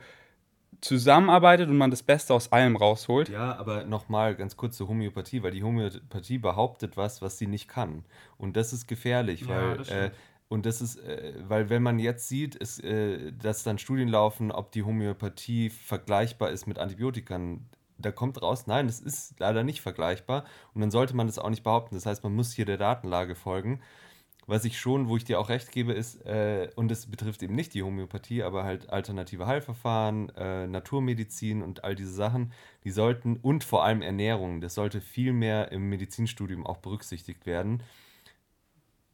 zusammenarbeitet und man das Beste aus allem rausholt.
Ja, aber nochmal ganz kurz zur Homöopathie, weil die Homöopathie behauptet was, was sie nicht kann. Und das ist gefährlich, ja, weil äh, und das ist, äh, weil wenn man jetzt sieht, ist, äh, dass dann Studien laufen, ob die Homöopathie vergleichbar ist mit Antibiotikern, da kommt raus, nein, das ist leider nicht vergleichbar. Und dann sollte man das auch nicht behaupten. Das heißt, man muss hier der Datenlage folgen. Was ich schon, wo ich dir auch recht gebe, ist, äh, und es betrifft eben nicht die Homöopathie, aber halt alternative Heilverfahren, äh, Naturmedizin und all diese Sachen, die sollten, und vor allem Ernährung, das sollte viel mehr im Medizinstudium auch berücksichtigt werden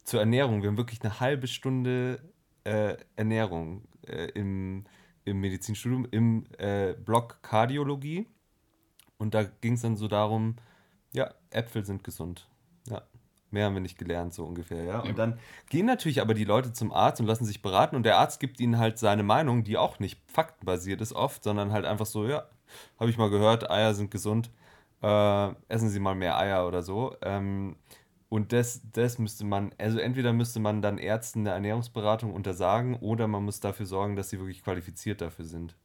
zur Ernährung. Wir haben wirklich eine halbe Stunde äh, Ernährung äh, im, im Medizinstudium im äh, Block Kardiologie. Und da ging es dann so darum, ja, Äpfel sind gesund. Ja, mehr haben wir nicht gelernt, so ungefähr, ja. Und dann gehen natürlich aber die Leute zum Arzt und lassen sich beraten und der Arzt gibt ihnen halt seine Meinung, die auch nicht faktenbasiert ist oft, sondern halt einfach so, ja, habe ich mal gehört, Eier sind gesund, äh, essen Sie mal mehr Eier oder so. Ähm, und das, das müsste man, also entweder müsste man dann Ärzten eine Ernährungsberatung untersagen oder man muss dafür sorgen, dass sie wirklich qualifiziert dafür sind.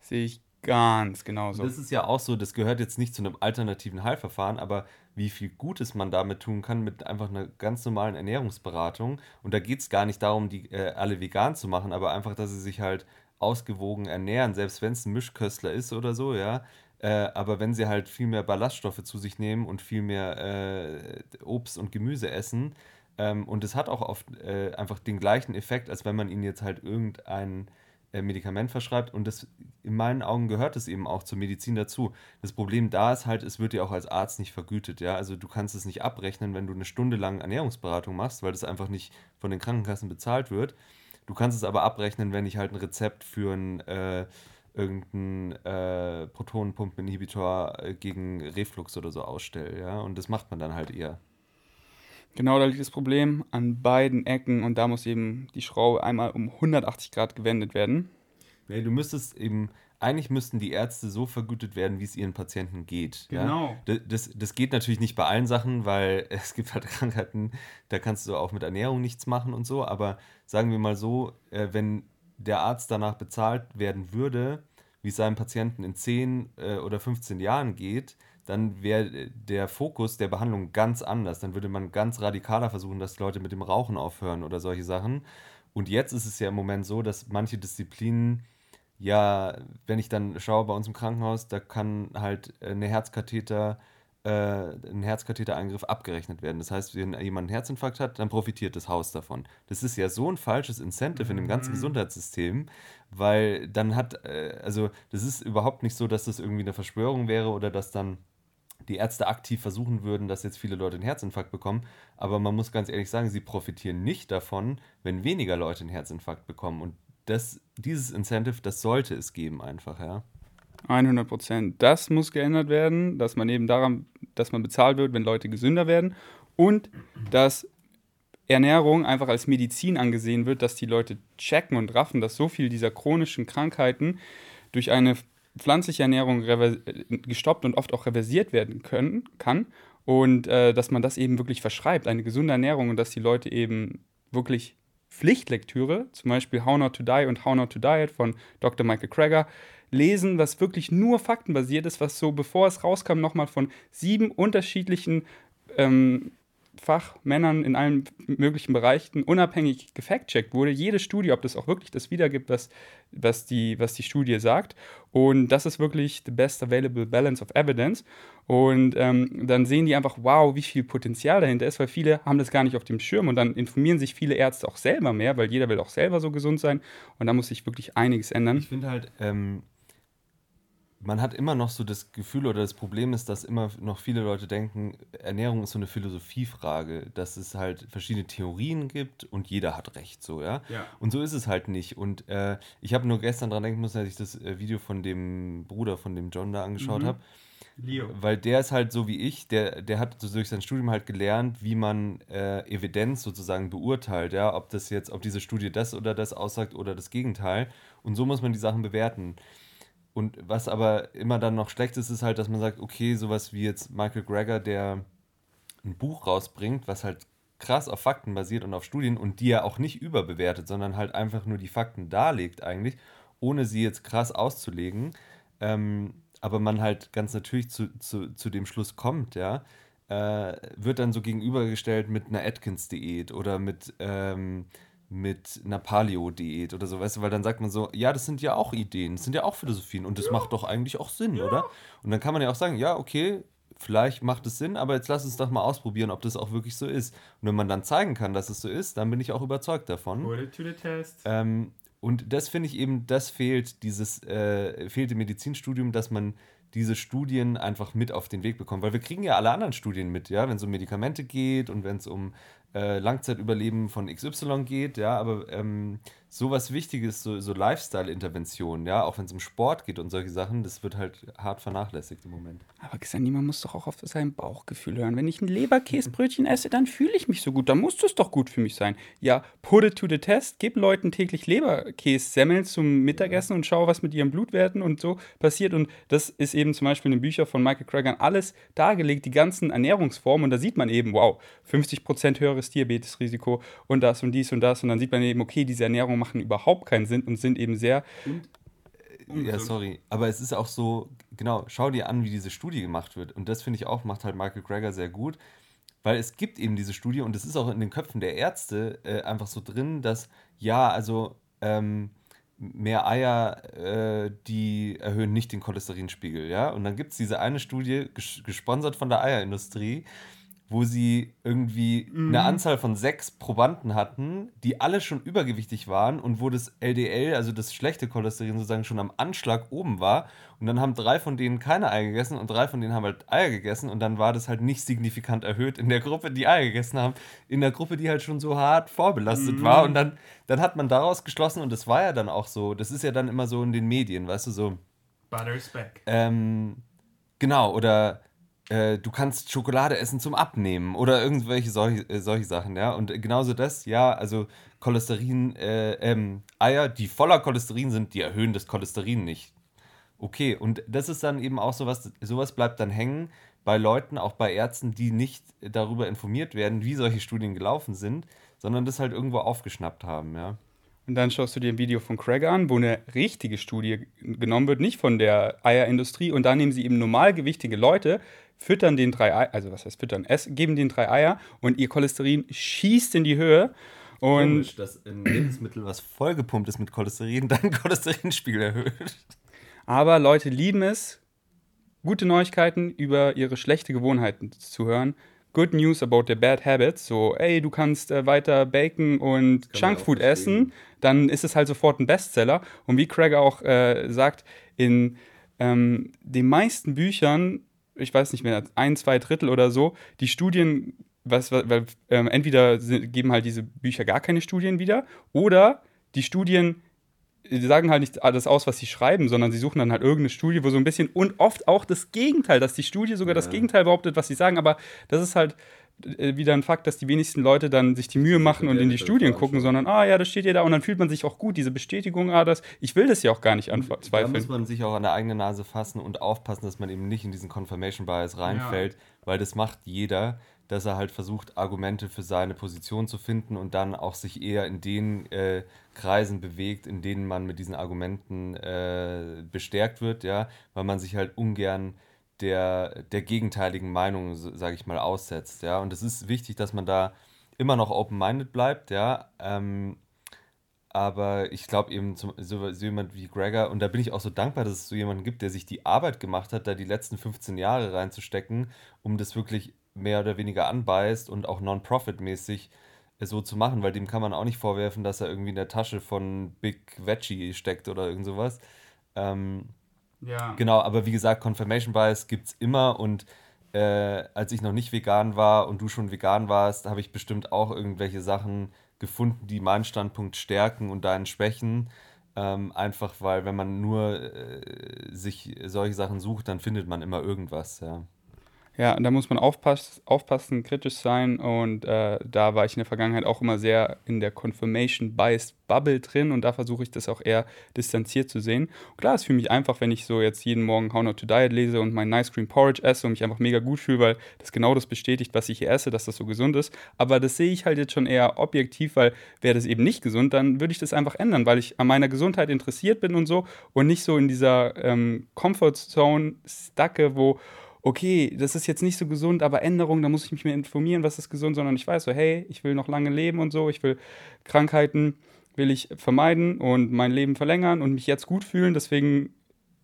Sehe ich ganz genauso.
Das ist ja auch so, das gehört jetzt nicht zu einem alternativen Heilverfahren, aber wie viel Gutes man damit tun kann mit einfach einer ganz normalen Ernährungsberatung. Und da geht es gar nicht darum, die äh, alle vegan zu machen, aber einfach, dass sie sich halt ausgewogen ernähren, selbst wenn es ein Mischköstler ist oder so, ja. Äh, aber wenn sie halt viel mehr Ballaststoffe zu sich nehmen und viel mehr äh, Obst und Gemüse essen, ähm, und es hat auch oft äh, einfach den gleichen Effekt, als wenn man ihnen jetzt halt irgendein äh, Medikament verschreibt. Und das in meinen Augen gehört es eben auch zur Medizin dazu. Das Problem da ist halt, es wird dir auch als Arzt nicht vergütet, ja. Also du kannst es nicht abrechnen, wenn du eine Stunde lang Ernährungsberatung machst, weil das einfach nicht von den Krankenkassen bezahlt wird. Du kannst es aber abrechnen, wenn ich halt ein Rezept für ein äh, irgendeinen äh, Protonenpumpeninhibitor äh, gegen Reflux oder so ausstelle, ja. Und das macht man dann halt eher.
Genau, da liegt das Problem an beiden Ecken und da muss eben die Schraube einmal um 180 Grad gewendet werden.
Nee, du müsstest eben, eigentlich müssten die Ärzte so vergütet werden, wie es ihren Patienten geht. Genau. Ja? Das, das geht natürlich nicht bei allen Sachen, weil es gibt halt Krankheiten, da kannst du auch mit Ernährung nichts machen und so, aber sagen wir mal so, äh, wenn der Arzt danach bezahlt werden würde, wie es seinem Patienten in 10 äh, oder 15 Jahren geht, dann wäre der Fokus der Behandlung ganz anders. Dann würde man ganz radikaler versuchen, dass Leute mit dem Rauchen aufhören oder solche Sachen. Und jetzt ist es ja im Moment so, dass manche Disziplinen, ja, wenn ich dann schaue bei uns im Krankenhaus, da kann halt eine Herzkatheter äh, ein Herzkathetereingriff abgerechnet werden. Das heißt, wenn jemand einen Herzinfarkt hat, dann profitiert das Haus davon. Das ist ja so ein falsches Incentive in dem ganzen mhm. Gesundheitssystem, weil dann hat, äh, also das ist überhaupt nicht so, dass das irgendwie eine Verschwörung wäre oder dass dann die Ärzte aktiv versuchen würden, dass jetzt viele Leute einen Herzinfarkt bekommen. Aber man muss ganz ehrlich sagen, sie profitieren nicht davon, wenn weniger Leute einen Herzinfarkt bekommen. Und das, dieses Incentive, das sollte es geben einfach, ja.
100 Prozent. Das muss geändert werden, dass man eben daran, dass man bezahlt wird, wenn Leute gesünder werden und dass Ernährung einfach als Medizin angesehen wird, dass die Leute checken und raffen, dass so viel dieser chronischen Krankheiten durch eine pflanzliche Ernährung gestoppt und oft auch reversiert werden können, kann und äh, dass man das eben wirklich verschreibt, eine gesunde Ernährung und dass die Leute eben wirklich Pflichtlektüre, zum Beispiel How Not to Die und How Not to Diet von Dr. Michael Krager, lesen, was wirklich nur faktenbasiert ist, was so bevor es rauskam nochmal von sieben unterschiedlichen ähm, Fachmännern in allen möglichen Bereichen unabhängig gefact-checkt wurde. Jede Studie, ob das auch wirklich das wiedergibt, was, was, die, was die Studie sagt. Und das ist wirklich the best available balance of evidence. Und ähm, dann sehen die einfach, wow, wie viel Potenzial dahinter ist, weil viele haben das gar nicht auf dem Schirm. Und dann informieren sich viele Ärzte auch selber mehr, weil jeder will auch selber so gesund sein. Und da muss sich wirklich einiges ändern.
Ich finde halt, ähm, man hat immer noch so das Gefühl oder das Problem ist, dass immer noch viele Leute denken, Ernährung ist so eine Philosophiefrage, dass es halt verschiedene Theorien gibt und jeder hat recht, so, ja. ja. Und so ist es halt nicht. Und äh, ich habe nur gestern dran denken müssen, als ich das äh, Video von dem Bruder von dem John da angeschaut mhm. habe. Leo. Weil der ist halt so wie ich, der, der hat durch sein Studium halt gelernt, wie man äh, Evidenz sozusagen beurteilt, ja, ob das jetzt, ob diese Studie das oder das aussagt oder das Gegenteil. Und so muss man die Sachen bewerten. Und was aber immer dann noch schlecht ist, ist halt, dass man sagt, okay, sowas wie jetzt Michael Greger, der ein Buch rausbringt, was halt krass auf Fakten basiert und auf Studien und die er auch nicht überbewertet, sondern halt einfach nur die Fakten darlegt eigentlich, ohne sie jetzt krass auszulegen. Ähm, aber man halt ganz natürlich zu, zu, zu dem Schluss kommt, ja, äh, wird dann so gegenübergestellt mit einer Atkins-Diät oder mit ähm, mit einer Paleo-Diät oder so, weißt du, weil dann sagt man so, ja, das sind ja auch Ideen, das sind ja auch Philosophien und das ja. macht doch eigentlich auch Sinn, ja. oder? Und dann kann man ja auch sagen, ja, okay, vielleicht macht es Sinn, aber jetzt lass uns doch mal ausprobieren, ob das auch wirklich so ist. Und wenn man dann zeigen kann, dass es so ist, dann bin ich auch überzeugt davon. Put it to the test. Ähm, und das finde ich eben, das fehlt, dieses äh, fehlte Medizinstudium, dass man diese Studien einfach mit auf den Weg bekommen. Weil wir kriegen ja alle anderen Studien mit, ja, wenn es um Medikamente geht und wenn es um äh, Langzeitüberleben von XY geht, ja, aber ähm, sowas Wichtiges, so, so Lifestyle-Interventionen, ja, auch wenn es um Sport geht und solche Sachen, das wird halt hart vernachlässigt im Moment.
Aber Xandi, man muss doch auch auf sein Bauchgefühl hören. Wenn ich ein Leberkäsebrötchen esse, dann fühle ich mich so gut. Dann muss das doch gut für mich sein. Ja, put it to the test. Gib Leuten täglich Leberkäse-Semmeln zum Mittagessen und schau, was mit ihren Blutwerten und so passiert. Und das ist eben zum Beispiel in den Büchern von Michael Cragan alles dargelegt, die ganzen Ernährungsformen. Und da sieht man eben, wow, 50% höheres Diabetesrisiko und das und dies und das. Und dann sieht man eben, okay, diese Ernährung machen überhaupt keinen Sinn und sind eben sehr.
Und, äh, ja, sorry. Aber es ist auch so, genau, schau dir an, wie diese Studie gemacht wird. Und das finde ich auch, macht halt Michael Greger sehr gut. Weil es gibt eben diese Studie und es ist auch in den Köpfen der Ärzte äh, einfach so drin, dass ja, also ähm, mehr Eier, äh, die erhöhen nicht den Cholesterinspiegel, ja. Und dann gibt es diese eine Studie, ges gesponsert von der Eierindustrie, wo sie irgendwie mhm. eine Anzahl von sechs Probanden hatten, die alle schon übergewichtig waren und wo das LDL, also das schlechte Cholesterin sozusagen schon am Anschlag oben war. Und dann haben drei von denen keine Eier gegessen und drei von denen haben halt Eier gegessen und dann war das halt nicht signifikant erhöht in der Gruppe, die Eier gegessen haben, in der Gruppe, die halt schon so hart vorbelastet mhm. war. Und dann, dann hat man daraus geschlossen und das war ja dann auch so, das ist ja dann immer so in den Medien, weißt du, so.
Butter's back.
Ähm, genau, oder äh, du kannst Schokolade essen zum Abnehmen oder irgendwelche solche, äh, solche Sachen, ja. Und genauso das, ja, also Cholesterin, äh, ähm, Eier, die voller Cholesterin sind, die erhöhen das Cholesterin nicht. Okay, und das ist dann eben auch sowas, sowas bleibt dann hängen bei Leuten, auch bei Ärzten, die nicht darüber informiert werden, wie solche Studien gelaufen sind, sondern das halt irgendwo aufgeschnappt haben, ja.
Und dann schaust du dir ein Video von Craig an, wo eine richtige Studie genommen wird, nicht von der Eierindustrie. Und dann nehmen sie eben normalgewichtige Leute, füttern den drei Eier, also was heißt füttern, es, geben den drei Eier und ihr Cholesterin schießt in die Höhe. Und
Komisch, dass ein Lebensmittel, was vollgepumpt ist mit Cholesterin, dann Cholesterinspiegel erhöht.
Aber Leute lieben es, gute Neuigkeiten über ihre schlechte Gewohnheiten zu hören. Good news about their bad habits. So, ey, du kannst äh, weiter Bacon und Junkfood essen, dann ist es halt sofort ein Bestseller. Und wie Craig auch äh, sagt, in ähm, den meisten Büchern ich weiß nicht mehr, ein, zwei Drittel oder so, die Studien, was, weil ähm, entweder geben halt diese Bücher gar keine Studien wieder oder die Studien die sagen halt nicht alles aus, was sie schreiben, sondern sie suchen dann halt irgendeine Studie, wo so ein bisschen und oft auch das Gegenteil, dass die Studie sogar ja. das Gegenteil behauptet, was sie sagen, aber das ist halt äh, wieder ein Fakt, dass die wenigsten Leute dann sich die Mühe machen und in die Studien gucken, sondern, ah ja, das steht ja da und dann fühlt man sich auch gut, diese Bestätigung, ah, das, ich will das ja auch gar nicht anzweifeln.
Da muss man sich auch an der eigenen Nase fassen und aufpassen, dass man eben nicht in diesen Confirmation Bias reinfällt, ja. weil das macht jeder, dass er halt versucht, Argumente für seine Position zu finden und dann auch sich eher in den äh, Kreisen bewegt, in denen man mit diesen Argumenten äh, bestärkt wird, ja, weil man sich halt ungern der, der gegenteiligen Meinung, sage ich mal, aussetzt. Ja? Und es ist wichtig, dass man da immer noch open-minded bleibt, ja. Ähm, aber ich glaube eben, zum, so, so, jemand wie Gregor, und da bin ich auch so dankbar, dass es so jemanden gibt, der sich die Arbeit gemacht hat, da die letzten 15 Jahre reinzustecken, um das wirklich mehr oder weniger anbeißt und auch non-profit-mäßig so zu machen, weil dem kann man auch nicht vorwerfen, dass er irgendwie in der Tasche von Big Veggie steckt oder irgend sowas. Ähm, ja. Genau, aber wie gesagt, Confirmation Bias gibt es immer und äh, als ich noch nicht vegan war und du schon vegan warst, habe ich bestimmt auch irgendwelche Sachen gefunden, die meinen Standpunkt stärken und deinen schwächen. Ähm, einfach weil, wenn man nur äh, sich solche Sachen sucht, dann findet man immer irgendwas, ja.
Ja, da muss man aufpass aufpassen, kritisch sein und äh, da war ich in der Vergangenheit auch immer sehr in der Confirmation Bias Bubble drin und da versuche ich das auch eher distanziert zu sehen. Und klar, es für mich einfach, wenn ich so jetzt jeden Morgen How Not to Diet lese und mein Nice Cream Porridge esse und mich einfach mega gut fühle, weil das genau das bestätigt, was ich hier esse, dass das so gesund ist. Aber das sehe ich halt jetzt schon eher objektiv, weil wäre das eben nicht gesund, dann würde ich das einfach ändern, weil ich an meiner Gesundheit interessiert bin und so und nicht so in dieser ähm, Comfort Zone stacke, wo okay, das ist jetzt nicht so gesund, aber Änderung, da muss ich mich mehr informieren, was ist gesund, sondern ich weiß so, hey, ich will noch lange leben und so, ich will Krankheiten will ich vermeiden und mein Leben verlängern und mich jetzt gut fühlen, deswegen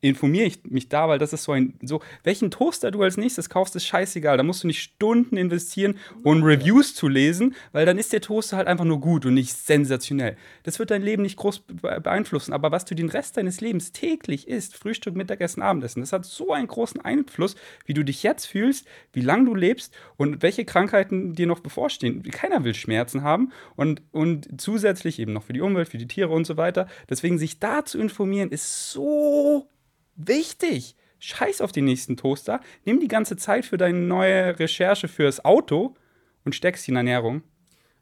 informiere ich mich da, weil das ist so ein, so, welchen Toaster du als nächstes kaufst, ist scheißegal. Da musst du nicht Stunden investieren, um Reviews zu lesen, weil dann ist der Toaster halt einfach nur gut und nicht sensationell. Das wird dein Leben nicht groß beeinflussen, aber was du den Rest deines Lebens täglich isst, Frühstück, Mittagessen, Abendessen, das hat so einen großen Einfluss, wie du dich jetzt fühlst, wie lange du lebst und welche Krankheiten dir noch bevorstehen. Keiner will Schmerzen haben und, und zusätzlich eben noch für die Umwelt, für die Tiere und so weiter. Deswegen sich da zu informieren, ist so wichtig. Scheiß auf den nächsten Toaster. Nimm die ganze Zeit für deine neue Recherche fürs Auto und steckst in Ernährung.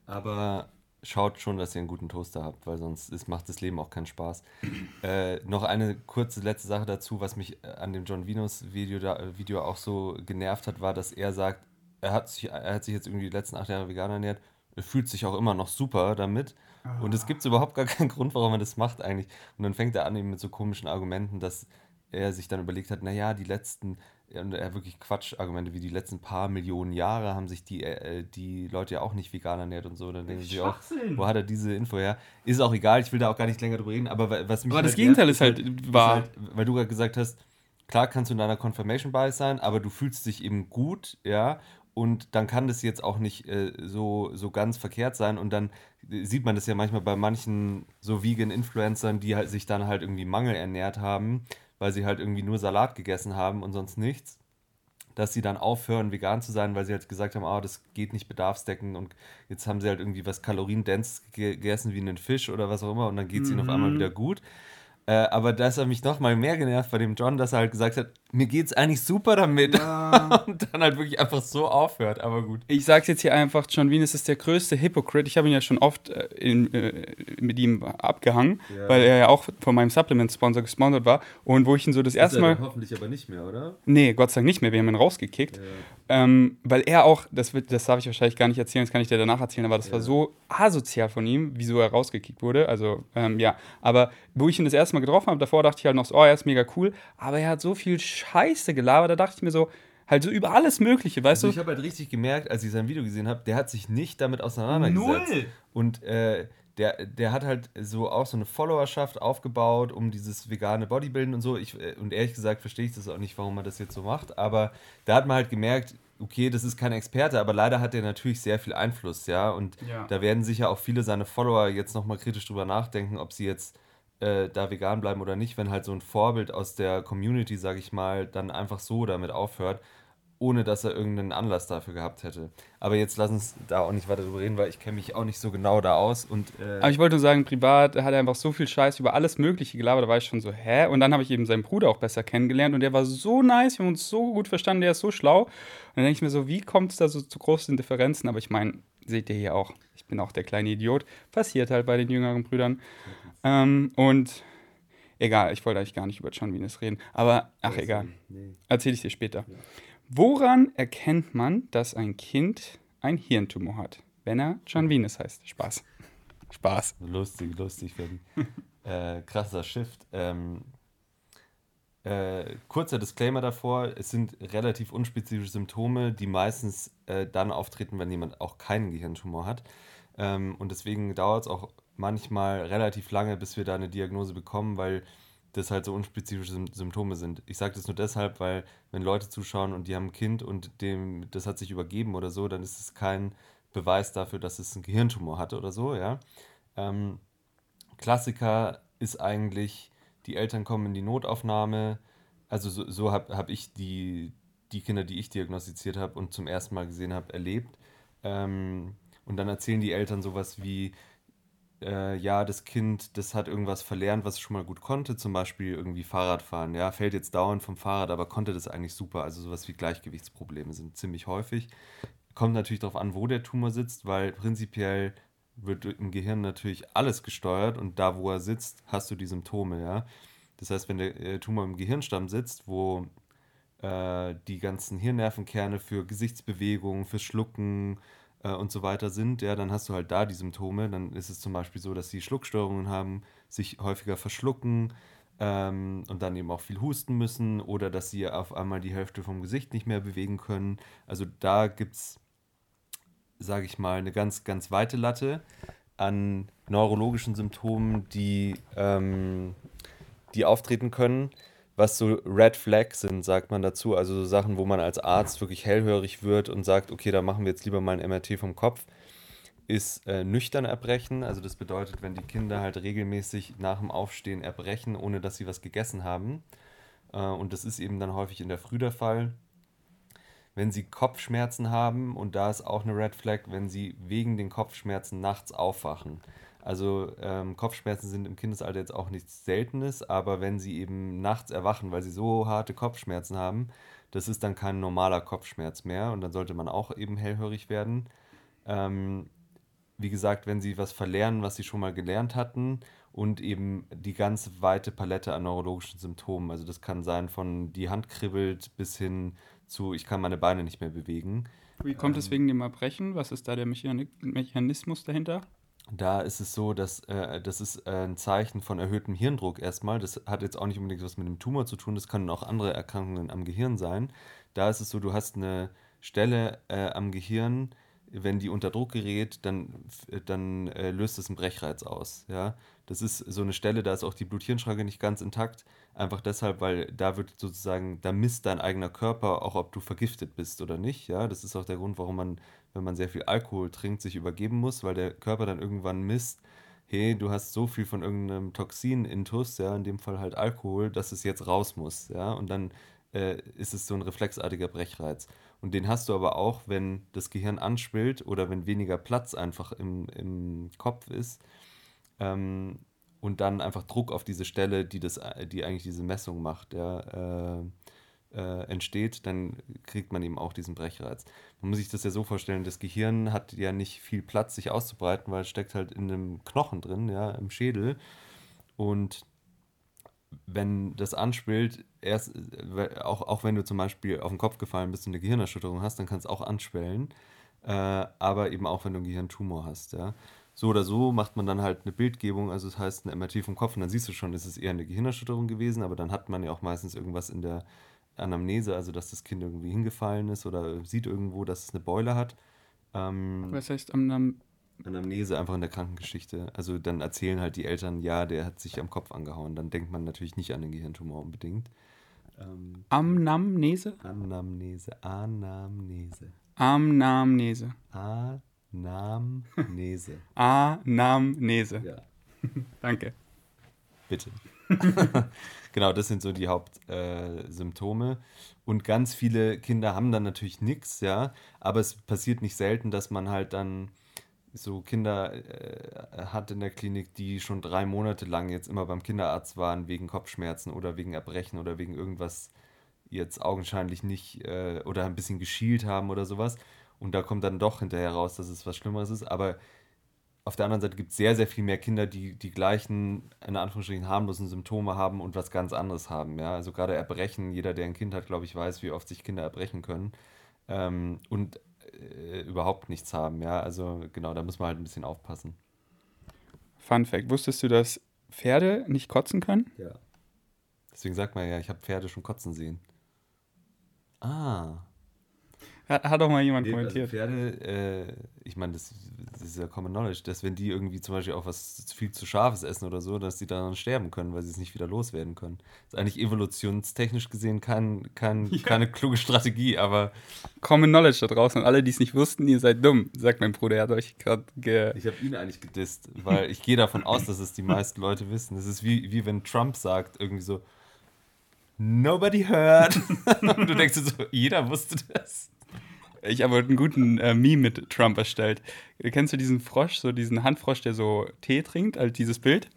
Aber schaut schon, dass ihr einen guten Toaster habt, weil sonst ist, macht das Leben auch keinen Spaß. äh, noch eine kurze letzte Sache dazu, was mich äh, an dem John Venus Video, da, äh, Video auch so genervt hat, war, dass er sagt, er hat sich, er hat sich jetzt irgendwie die letzten acht Jahre vegan ernährt, er fühlt sich auch immer noch super damit. Und es gibt überhaupt gar keinen Grund, warum er das macht eigentlich. Und dann fängt er an eben mit so komischen Argumenten, dass er sich dann überlegt hat, naja, die letzten, und er wirklich Quatschargumente wie die letzten paar Millionen Jahre haben sich die, äh, die Leute ja auch nicht vegan ernährt und so. Dann denken sie auch, wo hat er diese Info her? Ist auch egal, ich will da auch gar nicht länger drüber reden, aber was mich.
Aber halt das Gegenteil ist halt wahr. Halt,
weil du gerade gesagt hast, klar kannst du in deiner Confirmation Bias sein, aber du fühlst dich eben gut, ja, und dann kann das jetzt auch nicht äh, so, so ganz verkehrt sein. Und dann sieht man das ja manchmal bei manchen so Vegan-Influencern, die halt sich dann halt irgendwie Mangel ernährt haben weil sie halt irgendwie nur Salat gegessen haben und sonst nichts, dass sie dann aufhören, vegan zu sein, weil sie halt gesagt haben, ah, das geht nicht bedarfsdeckend und jetzt haben sie halt irgendwie was kaloriendens gegessen wie einen Fisch oder was auch immer und dann geht es ihnen auf einmal mhm. wieder gut. Äh, aber das hat mich noch mal mehr genervt bei dem John, dass er halt gesagt hat, mir geht's eigentlich super damit. Ja. und dann halt wirklich einfach so aufhört, aber gut.
Ich sag's jetzt hier einfach, John Venus ist der größte Hypocrite. Ich habe ihn ja schon oft äh, in, äh, mit ihm abgehangen, ja. weil er ja auch von meinem Supplement-Sponsor gesponsert war. Und wo ich ihn so das erste Mal.
Hoffentlich aber nicht mehr, oder?
Nee, Gott sei Dank nicht mehr. Wir haben ihn rausgekickt. Ja. Ähm, weil er auch, das, wird, das darf ich wahrscheinlich gar nicht erzählen, das kann ich dir danach erzählen, aber das war so asozial von ihm, wieso er rausgekickt wurde. Also, ähm, ja. Aber wo ich ihn das erste Mal getroffen habe, davor dachte ich halt noch so, oh, er ist mega cool. Aber er hat so viel Scheiße gelabert, da dachte ich mir so, halt so über alles Mögliche, weißt also
du? Ich habe halt richtig gemerkt, als ich sein Video gesehen habe, der hat sich nicht damit auseinandergesetzt. Null! Und äh, der, der hat halt so auch so eine Followerschaft aufgebaut, um dieses vegane Bodybuilden und so. Ich, äh, und ehrlich gesagt verstehe ich das auch nicht, warum man das jetzt so macht. Aber da hat man halt gemerkt, okay, das ist kein Experte, aber leider hat er natürlich sehr viel Einfluss, ja. Und ja. da werden sicher auch viele seiner Follower jetzt nochmal kritisch drüber nachdenken, ob sie jetzt äh, da vegan bleiben oder nicht, wenn halt so ein Vorbild aus der Community, sag ich mal, dann einfach so damit aufhört, ohne dass er irgendeinen Anlass dafür gehabt hätte. Aber jetzt lass uns da auch nicht weiter drüber reden, weil ich kenne mich auch nicht so genau da aus. Und,
äh Aber ich wollte nur sagen, privat hat er einfach so viel Scheiß über alles Mögliche gelabert, da war ich schon so, hä? Und dann habe ich eben seinen Bruder auch besser kennengelernt und der war so nice, wir haben uns so gut verstanden, der ist so schlau. Und dann denke ich mir so, wie kommt es da so zu großen Differenzen? Aber ich meine, seht ihr hier auch, ich bin auch der kleine Idiot. Passiert halt bei den jüngeren Brüdern. Ähm, und egal, ich wollte eigentlich gar nicht über John Venus reden, aber ach egal, erzähle ich dir später. Woran erkennt man, dass ein Kind ein Hirntumor hat, wenn er John Venus heißt? Spaß. Spaß.
Lustig, lustig werden. äh, krasser Shift. Ähm, äh, kurzer Disclaimer davor, es sind relativ unspezifische Symptome, die meistens äh, dann auftreten, wenn jemand auch keinen Gehirntumor hat. Ähm, und deswegen dauert es auch manchmal relativ lange, bis wir da eine Diagnose bekommen, weil das halt so unspezifische Symptome sind. Ich sage das nur deshalb, weil wenn Leute zuschauen und die haben ein Kind und dem das hat sich übergeben oder so, dann ist es kein Beweis dafür, dass es einen Gehirntumor hatte oder so, ja. Ähm, Klassiker ist eigentlich, die Eltern kommen in die Notaufnahme. Also so, so habe hab ich die, die Kinder, die ich diagnostiziert habe und zum ersten Mal gesehen habe, erlebt. Ähm, und dann erzählen die Eltern sowas wie, äh, ja, das Kind, das hat irgendwas verlernt, was es schon mal gut konnte, zum Beispiel irgendwie Fahrradfahren. Ja, fällt jetzt dauernd vom Fahrrad, aber konnte das eigentlich super. Also sowas wie Gleichgewichtsprobleme sind ziemlich häufig. Kommt natürlich darauf an, wo der Tumor sitzt, weil prinzipiell wird im Gehirn natürlich alles gesteuert und da, wo er sitzt, hast du die Symptome, ja. Das heißt, wenn der äh, Tumor im Gehirnstamm sitzt, wo äh, die ganzen Hirnnervenkerne für Gesichtsbewegungen, fürs Schlucken, äh, und so weiter sind, ja, dann hast du halt da die Symptome. Dann ist es zum Beispiel so, dass sie Schluckstörungen haben, sich häufiger verschlucken ähm, und dann eben auch viel husten müssen oder dass sie auf einmal die Hälfte vom Gesicht nicht mehr bewegen können. Also da gibt es, sage ich mal, eine ganz, ganz weite Latte an neurologischen Symptomen, die, ähm, die auftreten können. Was so Red Flags sind, sagt man dazu. Also so Sachen, wo man als Arzt wirklich hellhörig wird und sagt, okay, da machen wir jetzt lieber mal ein MRT vom Kopf, ist äh, nüchtern erbrechen. Also das bedeutet, wenn die Kinder halt regelmäßig nach dem Aufstehen erbrechen, ohne dass sie was gegessen haben. Äh, und das ist eben dann häufig in der Früh der Fall. Wenn sie Kopfschmerzen haben, und da ist auch eine Red Flag, wenn sie wegen den Kopfschmerzen nachts aufwachen. Also ähm, Kopfschmerzen sind im Kindesalter jetzt auch nichts Seltenes, aber wenn sie eben nachts erwachen, weil sie so harte Kopfschmerzen haben, das ist dann kein normaler Kopfschmerz mehr und dann sollte man auch eben hellhörig werden. Ähm, wie gesagt, wenn sie was verlernen, was sie schon mal gelernt hatten und eben die ganz weite Palette an neurologischen Symptomen. Also das kann sein von die Hand kribbelt bis hin zu ich kann meine Beine nicht mehr bewegen.
Wie kommt es ähm, wegen dem Erbrechen? Was ist da der Mechanismus dahinter?
Da ist es so, dass äh, das ist äh, ein Zeichen von erhöhtem Hirndruck erstmal. Das hat jetzt auch nicht unbedingt was mit dem Tumor zu tun, das können auch andere Erkrankungen am Gehirn sein. Da ist es so, du hast eine Stelle äh, am Gehirn, wenn die unter Druck gerät, dann, dann äh, löst es einen Brechreiz aus. Ja? Das ist so eine Stelle, da ist auch die Blut-Hirn-Schranke nicht ganz intakt. Einfach deshalb, weil da wird sozusagen, da misst dein eigener Körper auch, ob du vergiftet bist oder nicht. Ja? Das ist auch der Grund, warum man wenn man sehr viel Alkohol trinkt, sich übergeben muss, weil der Körper dann irgendwann misst, hey, du hast so viel von irgendeinem Toxin-Intus, ja, in dem Fall halt Alkohol, dass es jetzt raus muss, ja, und dann äh, ist es so ein reflexartiger Brechreiz. Und den hast du aber auch, wenn das Gehirn anschwillt oder wenn weniger Platz einfach im, im Kopf ist ähm, und dann einfach Druck auf diese Stelle, die, das, die eigentlich diese Messung macht, ja, äh, äh, entsteht, dann kriegt man eben auch diesen Brechreiz. Man muss sich das ja so vorstellen, das Gehirn hat ja nicht viel Platz, sich auszubreiten, weil es steckt halt in einem Knochen drin, ja, im Schädel. Und wenn das anschwillt, erst, auch, auch wenn du zum Beispiel auf den Kopf gefallen bist und eine Gehirnerschütterung hast, dann kann es auch anschwellen. Äh, aber eben auch, wenn du einen Gehirntumor hast, ja. So oder so macht man dann halt eine Bildgebung, also das heißt eine MRT vom Kopf und dann siehst du schon, ist es eher eine Gehirnerschütterung gewesen, aber dann hat man ja auch meistens irgendwas in der Anamnese, also dass das Kind irgendwie hingefallen ist oder sieht irgendwo, dass es eine Beule hat. Ähm,
Was heißt Anam
Anamnese einfach in der Krankengeschichte. Also dann erzählen halt die Eltern, ja, der hat sich am Kopf angehauen. Dann denkt man natürlich nicht an den Gehirntumor unbedingt.
Ähm, Amnamnese?
Anamnese, Anamnese.
Amnamnese.
Anamnese.
Anamnese.
Ja.
Danke.
Bitte. genau, das sind so die Hauptsymptome. Äh, und ganz viele Kinder haben dann natürlich nichts, ja, aber es passiert nicht selten, dass man halt dann so Kinder äh, hat in der Klinik, die schon drei Monate lang jetzt immer beim Kinderarzt waren wegen Kopfschmerzen oder wegen Erbrechen oder wegen irgendwas jetzt augenscheinlich nicht äh, oder ein bisschen geschielt haben oder sowas. Und da kommt dann doch hinterher raus, dass es was Schlimmeres ist. Aber auf der anderen Seite gibt es sehr, sehr viel mehr Kinder, die die gleichen, in Anführungsstrichen, harmlosen Symptome haben und was ganz anderes haben. Ja? Also gerade Erbrechen, jeder, der ein Kind hat, glaube ich, weiß, wie oft sich Kinder erbrechen können. Ähm, und äh, überhaupt nichts haben. Ja? Also genau, da muss man halt ein bisschen aufpassen.
Fun Fact: Wusstest du, dass Pferde nicht kotzen können?
Ja. Deswegen sagt man ja, ich habe Pferde schon kotzen sehen. Ah.
Hat, hat auch mal jemand
nee, also
kommentiert.
Also Pferde, äh, ich meine, das, das, ist ja Common Knowledge, dass wenn die irgendwie zum Beispiel auch was viel zu Scharfes essen oder so, dass die daran sterben können, weil sie es nicht wieder loswerden können. Das ist eigentlich evolutionstechnisch gesehen kein, kein, ja. keine kluge Strategie, aber.
Common Knowledge da draußen und alle, die es nicht wussten, ihr seid dumm, sagt mein Bruder. Er hat euch gerade ge.
Ich habe ihn eigentlich gedisst, weil ich gehe davon aus, dass es die meisten Leute wissen. Das ist wie, wie wenn Trump sagt, irgendwie so. Nobody heard. und du denkst so, jeder wusste das.
Ich habe heute einen guten äh, Meme mit Trump erstellt. Kennst du diesen Frosch, so diesen Handfrosch, der so Tee trinkt, halt dieses Bild?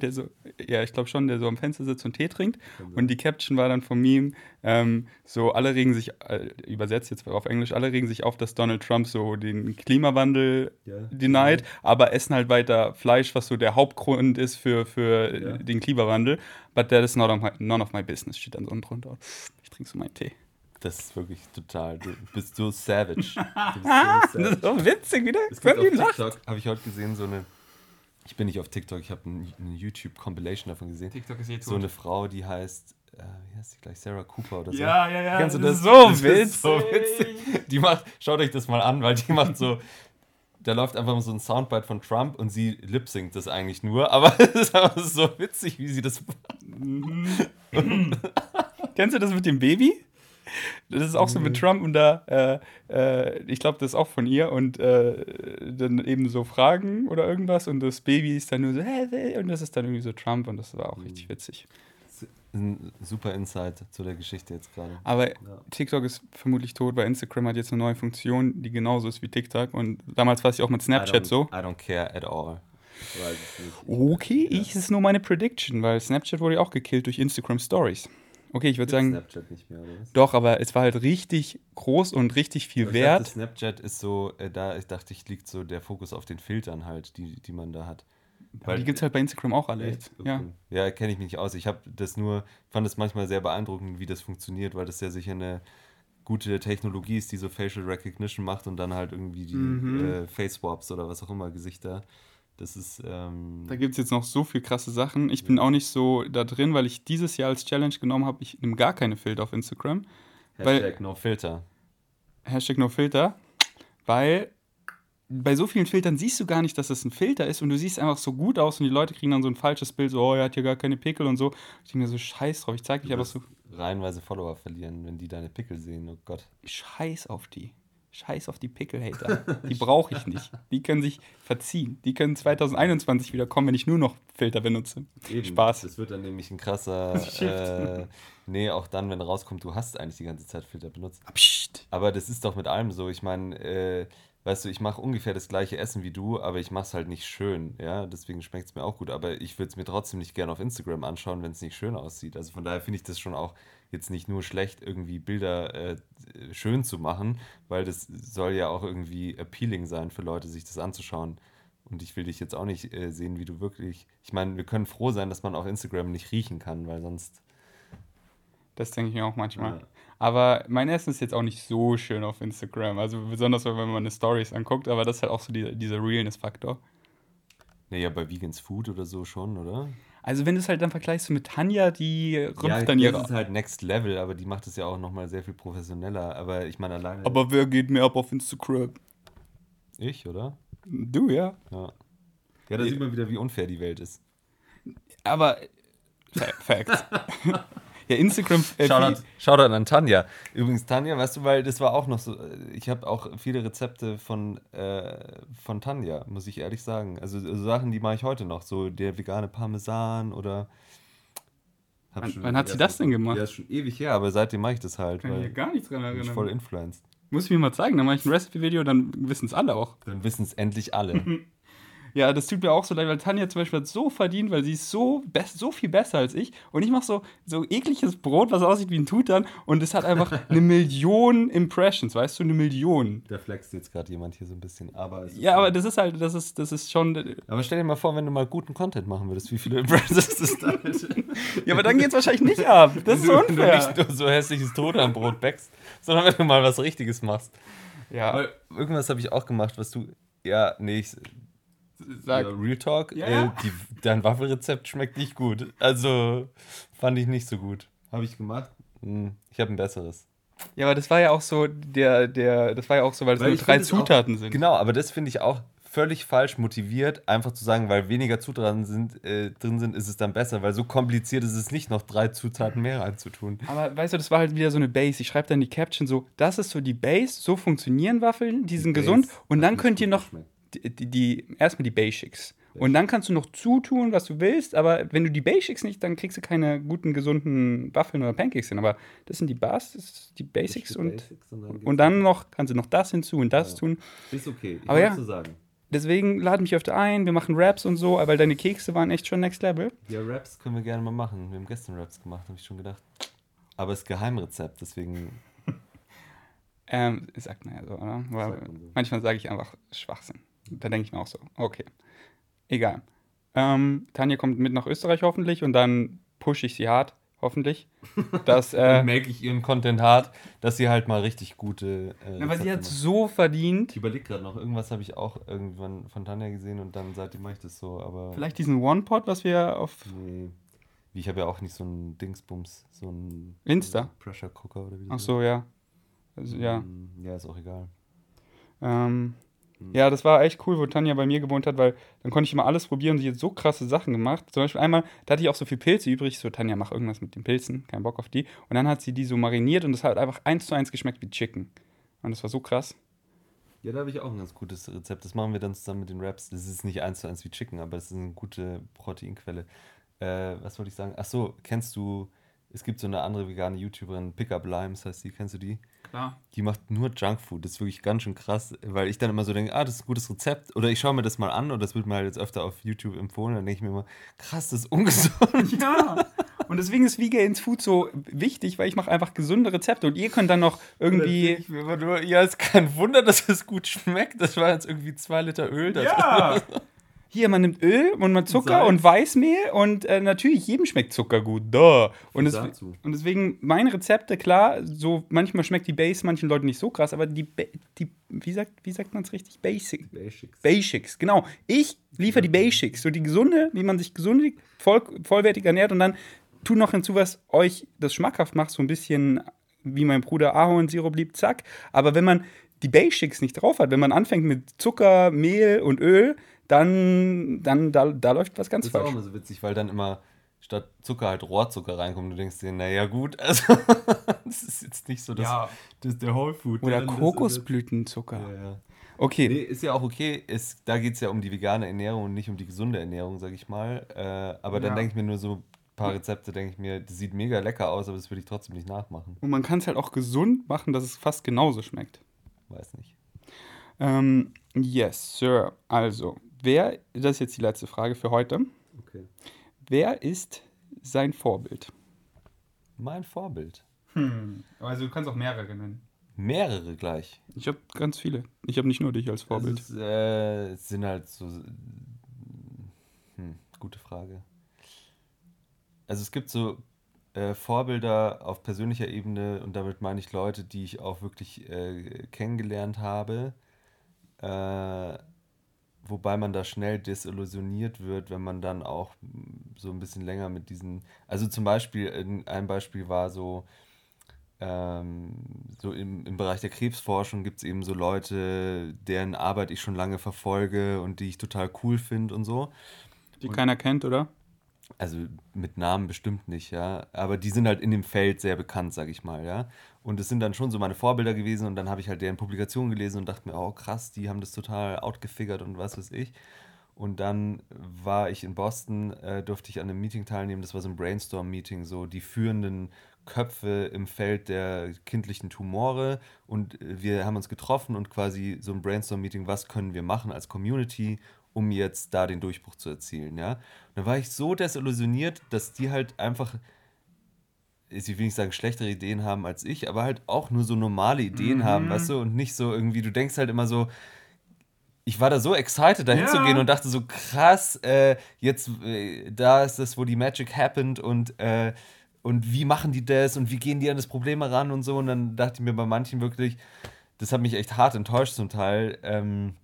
Der so, ja, ich glaube schon, der so am Fenster sitzt und Tee trinkt. Und die Caption war dann vom Meme, ähm, so alle regen sich, äh, übersetzt jetzt auf Englisch, alle regen sich auf, dass Donald Trump so den Klimawandel yeah. denied, aber essen halt weiter Fleisch, was so der Hauptgrund ist für, für yeah. den Klimawandel. But that is not of my, none of my business, steht dann so drunter. Ich trinke so meinen Tee.
Das ist wirklich total. Du bist so savage. Du bist so
savage. das ist so witzig wieder.
Es gibt auf TikTok, habe ich heute gesehen, so eine. Ich bin nicht auf TikTok, ich habe eine YouTube-Compilation davon gesehen.
TikTok ist jetzt
So eine Frau, die heißt, äh, wie heißt sie gleich? Sarah Cooper oder so.
Ja, ja, ja.
Kennst du
das?
das?
So
das
witzig.
so witzig. Die macht, schaut euch das mal an, weil die macht so, da läuft einfach so ein Soundbite von Trump und sie lip-singt das eigentlich nur, aber es ist so witzig, wie sie das macht.
Kennst du das mit dem Baby? Das ist auch so mit Trump und da, äh, äh, ich glaube, das ist auch von ihr und äh, dann eben so Fragen oder irgendwas und das Baby ist dann nur so, hä, hä, und das ist dann irgendwie so Trump und das war auch richtig witzig.
Ein super Insight zu der Geschichte jetzt gerade.
Aber TikTok ist vermutlich tot, weil Instagram hat jetzt eine neue Funktion, die genauso ist wie TikTok und damals war es ja auch mit
I
Snapchat
don't,
so.
I don't care at all.
Okay, ich, das ist nur meine Prediction, weil Snapchat wurde ja auch gekillt durch Instagram Stories. Okay, ich würde sagen,
Snapchat nicht mehr, oder was?
doch, aber es war halt richtig groß und richtig viel
Ich
wert.
dachte, Snapchat ist so, äh, da, ich dachte, ich liegt so der Fokus auf den Filtern halt, die, die man da hat.
Aber die gibt es halt bei Instagram auch alle jetzt.
Okay.
Ja.
Ja, kenne ich mich nicht aus. Ich habe das nur, fand es manchmal sehr beeindruckend, wie das funktioniert, weil das ja sicher eine gute Technologie ist, die so Facial Recognition macht und dann halt irgendwie die
Mhm.
äh, Face Swaps oder was auch immer Gesichter. Das ist ähm,
Da gibt es jetzt noch so viel krasse Sachen. Ich bin auch nicht so da drin, weil ich dieses Jahr als Challenge genommen habe, ich nehme gar keine Filter auf Instagram. weil-
Hashtag No Filter.
Hashtag no Filter. Weil bei so vielen Filtern siehst du gar nicht, dass das ein Filter ist und du siehst einfach so gut aus und die Leute kriegen dann so ein falsches Bild, so, oh, er hat hier gar keine Pickel und so. Ich denke mir so, scheiß drauf, ich zeig dich einfach so,
reihenweise Follower verlieren, wenn die deine Pickel sehen. Oh Gott.
scheiß auf die. Scheiß auf die Pickel-Hater. Die brauche ich nicht. Die können sich verziehen. Die können 2021 wieder kommen, wenn ich nur noch Filter benutze. Spaß.
Das wird dann nämlich ein krasser. äh, nee, auch dann, wenn rauskommt, du hast eigentlich die ganze Zeit Filter benutzt.
Psst.
Aber das ist doch mit allem so. Ich meine, äh, weißt du, ich mache ungefähr das gleiche Essen wie du, aber ich mache es halt nicht schön. Ja, deswegen schmeckt es mir auch gut. Aber ich würde es mir trotzdem nicht gerne auf Instagram anschauen, wenn es nicht schön aussieht. Also von daher finde ich das schon auch jetzt nicht nur schlecht, irgendwie Bilder äh, schön zu machen, weil das soll ja auch irgendwie appealing sein für Leute, sich das anzuschauen. Und ich will dich jetzt auch nicht äh, sehen, wie du wirklich. Ich meine, wir können froh sein, dass man auf Instagram nicht riechen kann, weil sonst.
Das denke ich mir auch manchmal.
Ja.
Aber mein Essen ist jetzt auch nicht so schön auf Instagram. Also besonders, wenn man meine Stories anguckt. Aber das ist halt auch so die, dieser Realness-Faktor.
Naja, bei Vegans Food oder so schon, oder?
Also wenn du es halt dann vergleichst mit Tanja, die rümpft
ja,
dann
das
ihre...
ist halt Next Level, aber die macht es ja auch nochmal sehr viel professioneller. Aber ich meine, alleine.
Aber wer geht mir ab auf Instagram?
ich, oder?
Du, ja.
Ja. Ja, da sieht man wieder, wie unfair die Welt ist.
Aber... Fa Facts. ja, Instagram... Äh,
Shoutout, Shoutout an Tanja. Übrigens, Tanja, weißt du, weil das war auch noch so, ich habe auch viele Rezepte von, äh, von Tanja, muss ich ehrlich sagen. Also so Sachen, die mache ich heute noch, so der vegane Parmesan oder... Hab
Wann- wann hat sie das denn gemacht?
Ja, ist schon ewig her, aber seitdem mache ich das halt,
kann ich
weil
mir gar nicht dran
bin ich
erinnern.
voll influenced.
Muss ich mir mal zeigen, dann mache ich ein Recipe-Video, dann wissen es alle auch.
Dann wissen es endlich alle.
Ja, das tut mir auch so leid, weil Tanja zum Beispiel hat so verdient, weil sie ist so, best, so viel besser als ich. Und ich mache so, so ekliges Brot, was aussieht wie ein Tutan. Und es hat einfach eine Million Impressions, weißt du, eine Million.
Da flext jetzt gerade jemand hier so ein bisschen, aber es
Ja, aber das ist halt, das ist, das ist schon.
Aber stell dir mal vor, wenn du mal guten Content machen würdest, wie viele Impressions das dann hätte.
Ja, aber dann geht's wahrscheinlich nicht ab. Das ist so
Wenn du
unfair.
nicht nur so hässliches Totanbrot backst, sondern wenn du mal was Richtiges machst.
Ja,
Aber irgendwas habe ich auch gemacht, was du. Ja, nee, ich,
sag.
ja, Real Talk.
Ja,
äh,
ja.
die, dein Waffelrezept schmeckt nicht gut. Also fand ich nicht so gut. Habe ich gemacht? Hm, ich habe ein besseres.
Ja, aber das war ja auch so, der, der, das war ja auch so, weil es nur drei
es auch-
Zutaten sind.
Genau, aber das finde ich auch völlig falsch motiviert, einfach zu sagen, weil weniger Zutaten sind, äh, drin sind, ist es dann besser, weil so kompliziert ist es nicht, noch drei Zutaten mehr reinzutun.
Aber weißt du, das war halt wieder so eine Base. Ich schreibe dann die Caption so, das ist so die Base, so funktionieren Waffeln, die sind gesund.
Base
Und dann könnt ihr noch
geschmeckt.
Die, die, die erstmal die Basics. Und dann kannst du noch zutun, was du willst, aber wenn du die Basics nicht, dann kriegst du keine guten, gesunden Waffeln oder Pancakes hin. Aber das sind die Bas, das ist die Basics und,
Basics und dann,
und dann noch kannst du noch das hinzu und das
Ja.
tun.
Ist okay. Ich
Aber ja.
so sagen.
Deswegen lade mich öfter ein, wir machen Raps und so, weil deine Kekse waren echt schon next level.
Ja, Raps können wir gerne mal machen. Wir haben gestern Raps gemacht, habe ich schon gedacht. Aber es ist Geheimrezept, deswegen.
Ähm, sagt man ja so, oder? Weil
so.
Manchmal sage ich einfach Schwachsinn. Da denke ich mir auch so, okay. Egal. Ähm, Tanja kommt mit nach Österreich hoffentlich und dann pushe ich sie hart, hoffentlich. Dass,
Dann
äh,
melke ich ihren Content hart, dass sie halt mal richtig gute. Äh,
weil sie hat so verdient.
Ich überlege gerade noch, irgendwas habe ich auch irgendwann von Tanja gesehen und dann seitdem mache ich das so, aber.
Vielleicht diesen One-Pot, was wir auf.
Nee. Wie, ich habe ja auch nicht so einen Dingsbums, so einen.
Insta?
Pressure Cooker oder wie
Ach so, ja. Also, ja.
Mm, Ja, ist auch egal.
Ähm, Ja, das war echt cool, wo Tanja bei mir gewohnt hat, weil dann konnte ich immer alles probieren sie hat so krasse Sachen gemacht. Zum Beispiel einmal, da hatte ich auch so viel Pilze übrig, so Tanja, mach irgendwas mit den Pilzen, kein Bock auf die. Und dann hat sie die so mariniert und das hat einfach eins zu eins geschmeckt wie Chicken. Und das war so krass.
Ja, da habe ich auch ein ganz gutes Rezept. Das machen wir dann zusammen mit den Raps. Das ist nicht eins zu eins wie Chicken, aber es ist eine gute Proteinquelle. Äh, was wollte ich sagen? Ach so, kennst du, es gibt so eine andere vegane YouTuberin, Pickup Limes heißt die, kennst du die?
Klar.
Die macht nur Junkfood. Das ist wirklich ganz schön krass, weil ich dann immer so denke, ah, das ist ein gutes Rezept. Oder ich schaue mir das mal an und das wird mir halt jetzt öfter auf YouTube empfohlen. Dann denke ich mir immer, krass, das ist ungesund.
Ja. Und deswegen ist Vegan Food so wichtig, weil ich mache einfach gesunde Rezepte und ihr könnt dann noch irgendwie.
Ich ja, ist kein Wunder, dass es gut schmeckt. Das war jetzt irgendwie zwei Liter Öl.
Ja! Hier, man nimmt Öl und man Zucker
Salz.
und Weißmehl und äh, natürlich jedem schmeckt Zucker gut. Duh. Und, es, und deswegen meine Rezepte, klar, so manchmal schmeckt die Base manchen Leuten nicht so krass, aber die, die wie sagt, wie sagt man es richtig? Basic.
Basics.
Basics, genau. Ich liefere die Basics, so die gesunde, wie man sich gesund, voll, vollwertig ernährt und dann tu noch hinzu, was euch das schmackhaft macht, so ein bisschen wie mein Bruder Ahornsirup liebt, zack. Aber wenn man die Basics nicht drauf hat, wenn man anfängt mit Zucker, Mehl und Öl, dann, dann da, da läuft was ganz
Das ist auch
falsch.
immer so witzig, weil dann immer statt Zucker halt Rohrzucker reinkommt. Du denkst dir, naja, gut, also das ist jetzt nicht so das,
Ja.
das ist der Whole Food.
Oder
das ist
Kokosblütenzucker.
Ja, ja.
Okay,
Nee, ist ja auch okay. Ist, da geht es ja um die vegane Ernährung und nicht um die gesunde Ernährung, sag ich mal. Äh, aber dann
Ja.
denke ich mir nur so ein paar Rezepte, denke ich mir, das sieht mega lecker aus, aber das würde ich trotzdem nicht nachmachen.
und man kann es halt auch gesund machen, dass es fast genauso schmeckt.
Weiß nicht.
Ähm, yes, Sir. Also, wer, das ist jetzt die letzte Frage für heute.
Okay.
Wer ist sein Vorbild?
Mein Vorbild.
Hm. Also, du kannst auch mehrere nennen.
Mehrere gleich.
Ich habe ganz viele. Ich habe nicht nur dich als Vorbild.
Es, ist, äh, es sind halt so. Hm, gute Frage. Also es gibt so äh, Vorbilder auf persönlicher Ebene und damit meine ich Leute, die ich auch wirklich äh, kennengelernt habe. Äh, wobei man da schnell desillusioniert wird, wenn man dann auch so ein bisschen länger mit diesen. Also zum Beispiel, in- ein Beispiel war so, ähm, so im, im Bereich der Krebsforschung gibt es eben so Leute, deren Arbeit ich schon lange verfolge und die ich total cool finde und so.
Die keiner kennt, oder?
Also mit Namen bestimmt nicht, ja. Aber die sind halt in dem Feld sehr bekannt, sag ich mal, ja. Und es sind dann schon so meine Vorbilder gewesen und dann habe ich halt deren Publikationen gelesen und dachte mir, oh krass, die haben das total outgefigert und was weiß ich. Und dann war ich in Boston, äh, durfte ich an einem Meeting teilnehmen, das war so ein Brainstorm-Meeting, so die führenden Köpfe im Feld der kindlichen Tumore. Und äh, wir haben uns getroffen und quasi so ein Brainstorm-Meeting, was können wir machen als Community, um jetzt da den Durchbruch zu erzielen, ja. Und da war ich so desillusioniert, dass die halt einfach, ich will nicht sagen, schlechtere Ideen haben als ich, aber halt auch nur so normale Ideen
Mhm.
haben, weißt du, und nicht so irgendwie, du denkst halt immer so, ich war da so excited, da
Ja.
hinzugehen und dachte so, krass, äh, jetzt, äh, da ist das, wo die Magic happened und, äh, und wie machen die das und wie gehen die an das Problem heran und so. Und dann dachte ich mir bei manchen wirklich, das hat mich echt hart enttäuscht zum Teil, ähm,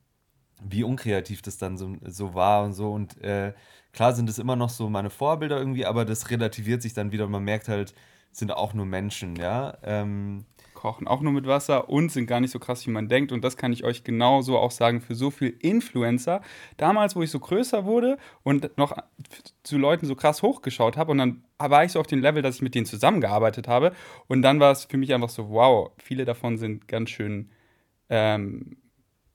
wie unkreativ das dann so, so war und so. Und äh, klar sind es immer noch so meine Vorbilder irgendwie, aber das relativiert sich dann wieder man merkt halt, sind auch nur Menschen, ja. Ähm,
Kochen auch nur mit Wasser und sind gar nicht so krass, wie man denkt. Und das kann ich euch genauso auch sagen für so viel Influencer. Damals, wo ich so größer wurde und noch zu Leuten so krass hochgeschaut habe und dann war ich so auf dem Level, dass ich mit denen zusammengearbeitet habe. Und dann war es für mich einfach so, wow, viele davon sind ganz schön, ähm,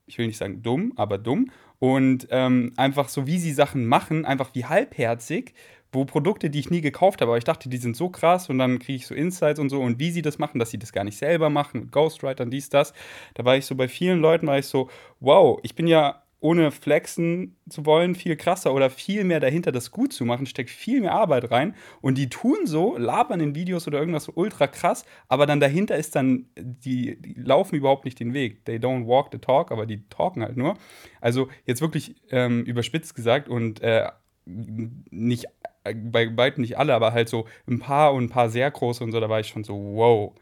ich will nicht sagen dumm, aber dumm. Und ähm, einfach so, wie sie Sachen machen, einfach wie halbherzig, wo Produkte, die ich nie gekauft habe, aber ich dachte, die sind so krass und dann kriege ich so Insights und so und wie sie das machen, dass sie das gar nicht selber machen, mit Ghostwritern, dies, das. Da war ich so bei vielen Leuten, war ich so, wow, ich bin ja ohne flexen zu wollen, viel krasser oder viel mehr dahinter, das gut zu machen, steckt viel mehr Arbeit rein. Und die tun so, labern in Videos oder irgendwas so ultra krass, aber dann dahinter ist dann, die, die laufen überhaupt nicht den Weg. They don't walk the talk, aber die talken halt nur. Also jetzt wirklich ähm, überspitzt gesagt und äh, nicht äh, bei weitem nicht alle, aber halt so ein paar und ein paar sehr große und so, da war ich schon so, wow.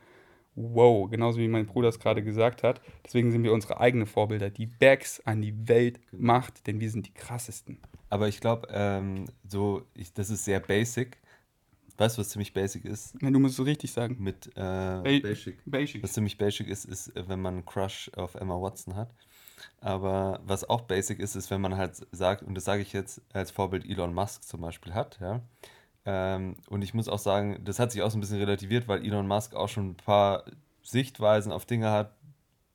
Wow, genauso wie mein Bruder es gerade gesagt hat. Deswegen sind wir unsere eigenen Vorbilder, die Bags an die Welt macht, denn wir sind die krassesten.
aber ich glaube, ähm, so, ich, das ist sehr basic. Weißt du, was ziemlich basic ist?
Ja, du musst es richtig sagen.
Mit äh,
Ba-
Basic.
Basic.
Was ziemlich basic ist, ist, äh, wenn man einen Crush auf Emma Watson hat. Aber was auch basic ist, ist, wenn man halt sagt, und das sage ich jetzt als Vorbild Elon Musk zum Beispiel hat, ja. Ähm, und ich muss auch sagen, das hat sich auch so ein bisschen relativiert, weil Elon Musk auch schon ein paar Sichtweisen auf Dinge hat,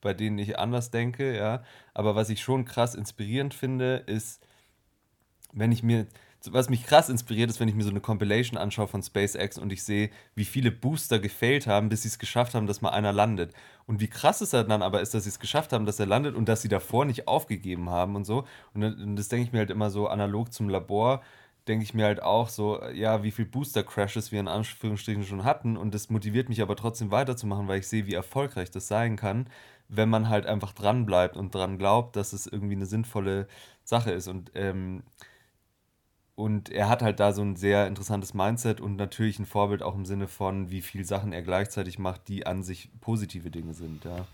bei denen ich anders denke, ja. Aber was ich schon krass inspirierend finde, ist, wenn ich mir, was mich krass inspiriert ist, wenn ich mir so eine Compilation anschaue von SpaceX und ich sehe, wie viele Booster gefailt haben, bis sie es geschafft haben, dass mal einer landet. Und wie krass es dann aber ist, dass sie es geschafft haben, dass er landet und dass sie davor nicht aufgegeben haben und so. Und das denke ich mir halt immer so analog zum Labor denke ich mir halt auch so, ja, wie viele Booster-Crashes wir in Anführungsstrichen schon hatten und das motiviert mich aber trotzdem weiterzumachen, weil ich sehe, wie erfolgreich das sein kann, wenn man halt einfach dran bleibt und dran glaubt, dass es irgendwie eine sinnvolle Sache ist und ähm, und er hat halt da so ein sehr interessantes Mindset und natürlich ein Vorbild auch im Sinne von, wie viele Sachen er gleichzeitig macht, die an sich positive Dinge sind, ja.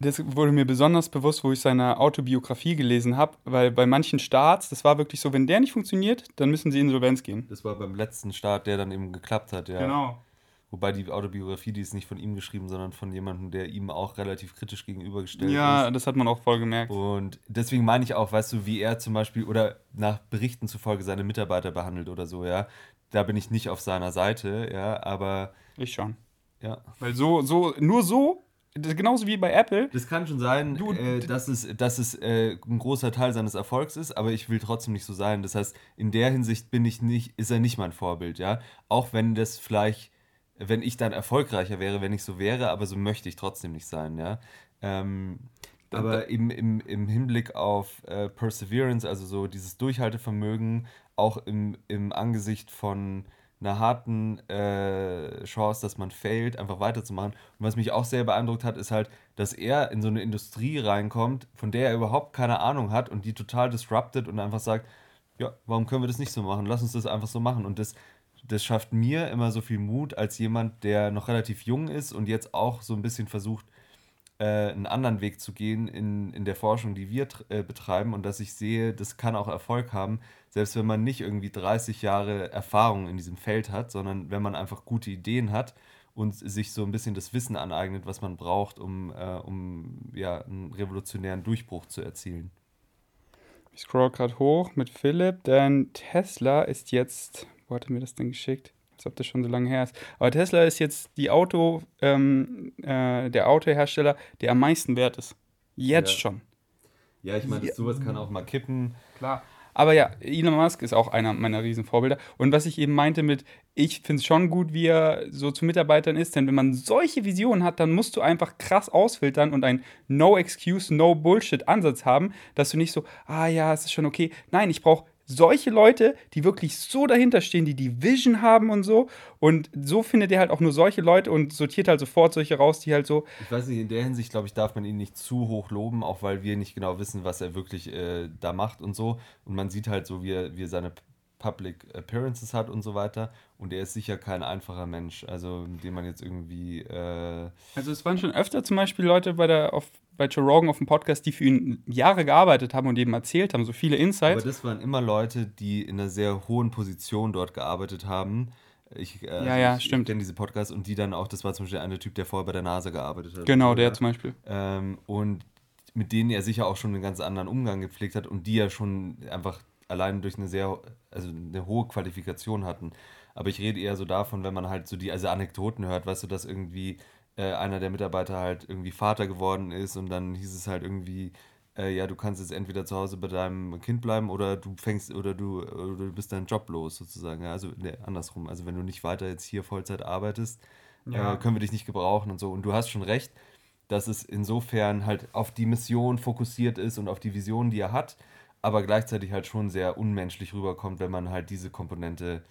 Das wurde mir besonders bewusst, wo ich seine Autobiografie gelesen habe, weil bei manchen Starts, das war wirklich so, wenn der nicht funktioniert, dann müssen sie Insolvenz gehen.
Das war beim letzten Start, der dann eben geklappt hat, ja. Genau. Wobei die Autobiografie, die ist nicht von ihm geschrieben, sondern von jemandem, der ihm auch relativ kritisch gegenübergestellt
ja, ist. Ja, das hat man auch voll gemerkt.
Und deswegen meine ich auch, weißt du, wie er zum Beispiel oder nach Berichten zufolge seine Mitarbeiter behandelt oder so, ja. Da bin ich nicht auf seiner Seite, ja, aber.
Ich schon. Ja. Weil so, so, nur so das genauso wie bei Apple.
Das kann schon sein, du, äh, dass es, dass es äh, ein großer Teil seines Erfolgs ist, aber ich will trotzdem nicht so sein. Das heißt, in der Hinsicht bin ich nicht, ist er nicht mein Vorbild, ja. Auch wenn das vielleicht, wenn ich dann erfolgreicher wäre, wenn ich so wäre, aber so möchte ich trotzdem nicht sein, ja. Ähm, aber eben im, im Hinblick auf äh, Perseverance, also so dieses Durchhaltevermögen, auch im, im Angesicht von einer harten äh, Chance, dass man failt, einfach weiterzumachen. Und was mich auch sehr beeindruckt hat, ist halt, dass er in so eine Industrie reinkommt, von der er überhaupt keine Ahnung hat und die total disrupted und einfach sagt, ja, warum können wir das nicht so machen? Lass uns das einfach so machen. Und das, das schafft mir immer so viel Mut als jemand, der noch relativ jung ist und jetzt auch so ein bisschen versucht, einen anderen Weg zu gehen in, in der Forschung, die wir äh, betreiben und dass ich sehe, das kann auch Erfolg haben, selbst wenn man nicht irgendwie 30 Jahre Erfahrung in diesem Feld hat, sondern wenn man einfach gute Ideen hat und sich so ein bisschen das Wissen aneignet, was man braucht, um, äh, um ja, einen revolutionären Durchbruch zu erzielen.
Ich scroll gerade hoch mit Philipp, denn Tesla ist jetzt, wo hat er mir das denn geschickt? Als ob das schon so lange her ist. Aber Tesla ist jetzt die Auto, ähm, äh, der Autohersteller, der am meisten wert ist. Jetzt ja. schon.
Ja, ich meine, ja. sowas kann auch mal kippen.
Klar. Aber ja, Elon Musk ist auch einer meiner Riesenvorbilder. Und was ich eben meinte mit, ich finde es schon gut, wie er so zu Mitarbeitern ist, denn wenn man solche Visionen hat, dann musst du einfach krass ausfiltern und einen No Excuse, No Bullshit Ansatz haben, dass du nicht so, ah ja, es ist schon okay. Nein, ich brauche solche Leute, die wirklich so dahinter stehen, die die Vision haben und so. Und so findet er halt auch nur solche Leute und sortiert halt sofort solche raus, die halt so.
Ich weiß nicht, in der Hinsicht, glaube ich, darf man ihn nicht zu hoch loben, auch weil wir nicht genau wissen, was er wirklich äh, da macht und so. Und man sieht halt so, wie er, wie er seine Public Appearances hat und so weiter. Und er ist sicher kein einfacher Mensch, also den man jetzt irgendwie. Äh
also es waren schon öfter zum Beispiel Leute bei der auf bei Joe Rogan auf dem Podcast, die für ihn Jahre gearbeitet haben und eben erzählt haben, so viele Insights.
Aber das waren immer Leute, die in einer sehr hohen Position dort gearbeitet haben. Ich,
äh, ja, ja,
ich,
stimmt.
Kenne diese Podcasts und die dann auch, das war zum Beispiel einer Typ, der vorher bei der NASA gearbeitet hat.
Genau, der zum Beispiel.
Ähm, und mit denen er sicher auch schon einen ganz anderen Umgang gepflegt hat und die ja schon einfach allein durch eine sehr, also eine hohe Qualifikation hatten. Aber ich rede eher so davon, wenn man halt so die, also Anekdoten hört, weißt du, dass irgendwie äh, einer der Mitarbeiter halt irgendwie Vater geworden ist und dann hieß es halt irgendwie, äh, ja, du kannst jetzt entweder zu Hause bei deinem Kind bleiben oder du fängst oder du, oder du bist deinen Job los sozusagen. Ja, also nee, andersrum. Also wenn du nicht weiter jetzt hier Vollzeit arbeitest, ja. äh, können wir dich nicht gebrauchen und so. Und du hast schon recht, dass es insofern halt auf die Mission fokussiert ist und auf die Vision, die er hat aber gleichzeitig halt schon sehr unmenschlich rüberkommt, wenn man halt diese Komponente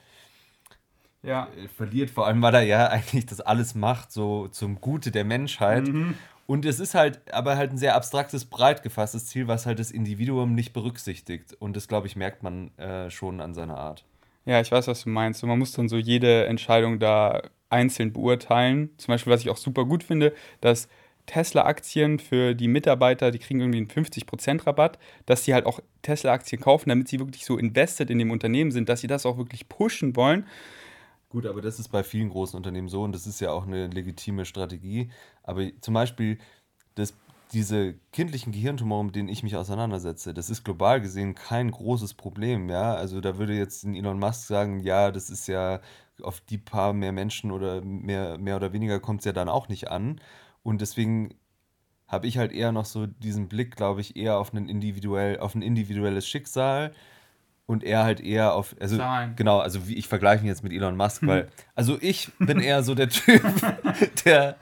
ja. Äh, verliert. Vor allem, weil er ja eigentlich das alles macht, so zum Gute der Menschheit. Mhm. Und es ist halt aber halt ein sehr abstraktes, breit gefasstes Ziel, was halt das Individuum nicht berücksichtigt. Und das, glaube ich, merkt man äh, schon an seiner Art.
Ja, ich weiß, was du meinst. Und man muss dann so jede Entscheidung da einzeln beurteilen. Zum Beispiel, was ich auch super gut finde, dass Tesla-Aktien für die Mitarbeiter, die kriegen irgendwie einen 50% Rabatt, dass sie halt auch Tesla-Aktien kaufen, damit sie wirklich so invested in dem Unternehmen sind, dass sie das auch wirklich pushen wollen.
Gut, aber das ist bei vielen großen Unternehmen so und das ist ja auch eine legitime Strategie. Aber zum Beispiel, das diese kindlichen Gehirntumoren, mit denen ich mich auseinandersetze, das ist global gesehen kein großes Problem, ja. Also da würde jetzt ein Elon Musk sagen, ja, das ist ja auf die paar mehr Menschen oder mehr, mehr oder weniger kommt es ja dann auch nicht an. Und deswegen habe ich halt eher noch so diesen Blick, glaube ich, eher auf ein individuell, auf ein individuelles Schicksal und er halt eher auf, also
Zahlen.
genau, also wie ich vergleiche ihn jetzt mit Elon Musk, weil, also ich bin eher so der Typ, der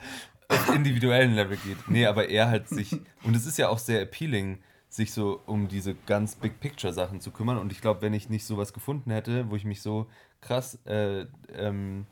auf individuellen Level geht. Nee, aber er halt sich, und es ist ja auch sehr appealing, sich so um diese ganz Big Picture Sachen zu kümmern. Und ich glaube, wenn ich nicht sowas gefunden hätte, wo ich mich so krass äh, ähm,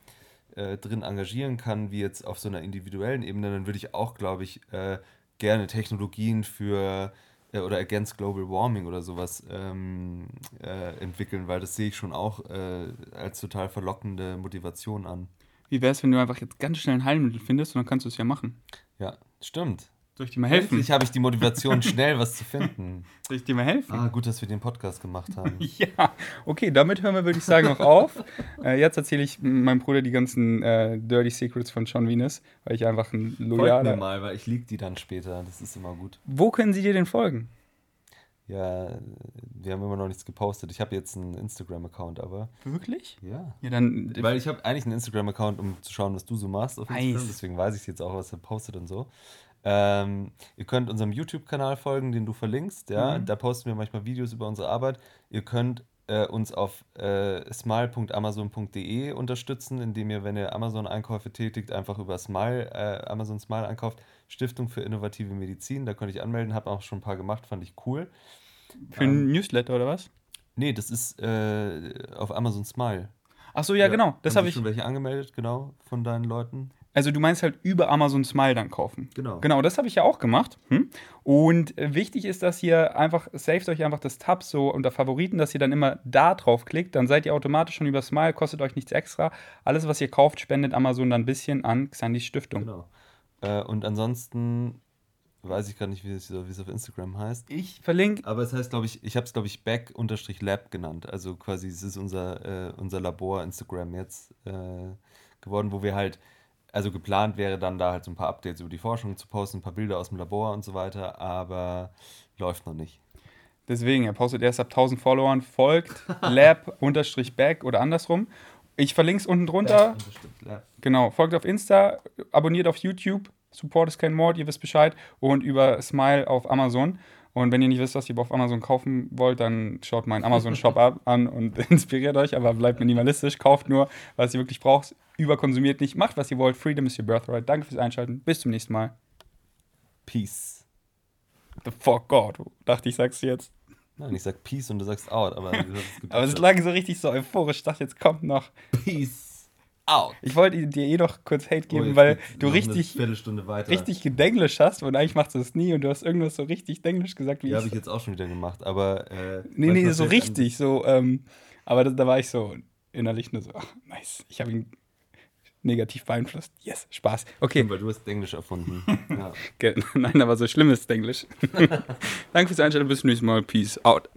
äh, drin engagieren kann, wie jetzt auf so einer individuellen Ebene, dann würde ich auch, glaube ich, äh, gerne Technologien für äh, oder against Global Warming oder sowas ähm, äh, entwickeln, weil das sehe ich schon auch äh, als total verlockende Motivation an.
Wie wäre es, wenn du einfach jetzt ganz schnell ein Heilmittel findest und dann kannst du es ja machen?
Ja, stimmt.
Soll ich dir mal helfen?
Endlich habe ich die Motivation, schnell was zu finden.
Soll ich dir mal helfen?
Ah, gut, dass wir den Podcast gemacht haben.
Ja, okay, damit hören wir, würde ich sagen, auch auf. Äh, jetzt erzähle ich meinem Bruder die ganzen äh, Dirty Secrets von Sean Venus, weil ich einfach ein
Folgt mir
loyaler.
mal, weil ich lieg die dann später. Das ist immer gut.
Wo können sie dir denn folgen?
Ja, wir haben immer noch nichts gepostet. Ich habe jetzt einen Instagram-Account, aber
Wirklich?
ja.
Ja, dann.
Weil ich habe eigentlich einen Instagram-Account, um zu schauen, was du so machst auf Instagram.
Nice.
Deswegen weiß ich jetzt auch, was er postet und so. Ähm, ihr könnt unserem YouTube-Kanal folgen, den du verlinkst. Ja,
Mhm.
da posten wir manchmal Videos über unsere Arbeit. Ihr könnt äh, uns auf äh, smile.amazon.de unterstützen, indem ihr, wenn ihr Amazon-Einkäufe tätigt, einfach über Smile, äh, Amazon Smile einkauft. Stiftung für innovative Medizin, da könnt ihr anmelden. Habe auch schon ein paar gemacht, fand ich cool.
Für ein Newsletter oder was?
Nee, das ist äh, auf Amazon Smile.
Ach so, ja, genau. Das habe ich.
schon welche angemeldet, genau, von deinen Leuten.
Also du meinst halt über Amazon Smile dann kaufen.
Genau.
Genau, das habe ich ja auch gemacht. Hm? Und äh, wichtig ist, dass ihr einfach, saved euch einfach das Tab so unter Favoriten, dass ihr dann immer da drauf klickt. Dann seid ihr automatisch schon über Smile, kostet euch nichts extra. Alles, was ihr kauft, spendet Amazon dann ein bisschen an Xandis Stiftung.
Genau. Äh, und ansonsten weiß ich gar nicht, wie es, wie es auf Instagram heißt.
Ich verlinke.
Aber es heißt, glaube ich, ich habe es, glaube ich, back-lab genannt. Also quasi, es ist unser, äh, unser Labor Instagram jetzt äh, geworden, wo wir halt, also geplant wäre dann da halt so ein paar Updates über die Forschung zu posten, ein paar Bilder aus dem Labor und so weiter, aber läuft noch nicht.
Deswegen, er postet erst ab 1000 Followern, folgt lab-back oder andersrum. Ich verlinke es unten drunter. Genau, folgt auf Insta, abonniert auf YouTube, Support is kein Mord, ihr wisst Bescheid, und über Smile auf Amazon. Und wenn ihr nicht wisst, was ihr auf Amazon kaufen wollt, dann schaut meinen Amazon-Shop an und inspiriert euch, aber bleibt minimalistisch, kauft nur, was ihr wirklich braucht, überkonsumiert nicht, macht, was ihr wollt. Freedom is your birthright. Danke fürs Einschalten. Bis zum nächsten Mal.
Peace.
The fuck God. Dachte ich, sag's jetzt.
Nein, ich sag Peace und du sagst Out, aber
Aber es klang so richtig so euphorisch. Ich dachte, jetzt kommt noch.
Peace Out.
Ich wollte dir eh noch kurz Hate
Oh,
geben,
jetzt
weil du richtig, richtig gedenglisch hast und eigentlich machst du es nie und du hast irgendwas so richtig denglisch gesagt, wie
Ja,
ich.
habe ich jetzt auch schon wieder gemacht, aber. Äh,
nee, nee, so richtig, so, ähm, aber da, da war ich so innerlich nur so, ach, nice, ich habe ihn negativ beeinflusst. Yes, Spaß. Okay,
Weil du hast Englisch erfunden. ja.
nein, aber so schlimmes Englisch. Danke fürs Einschalten, bis zum nächsten Mal. Peace out.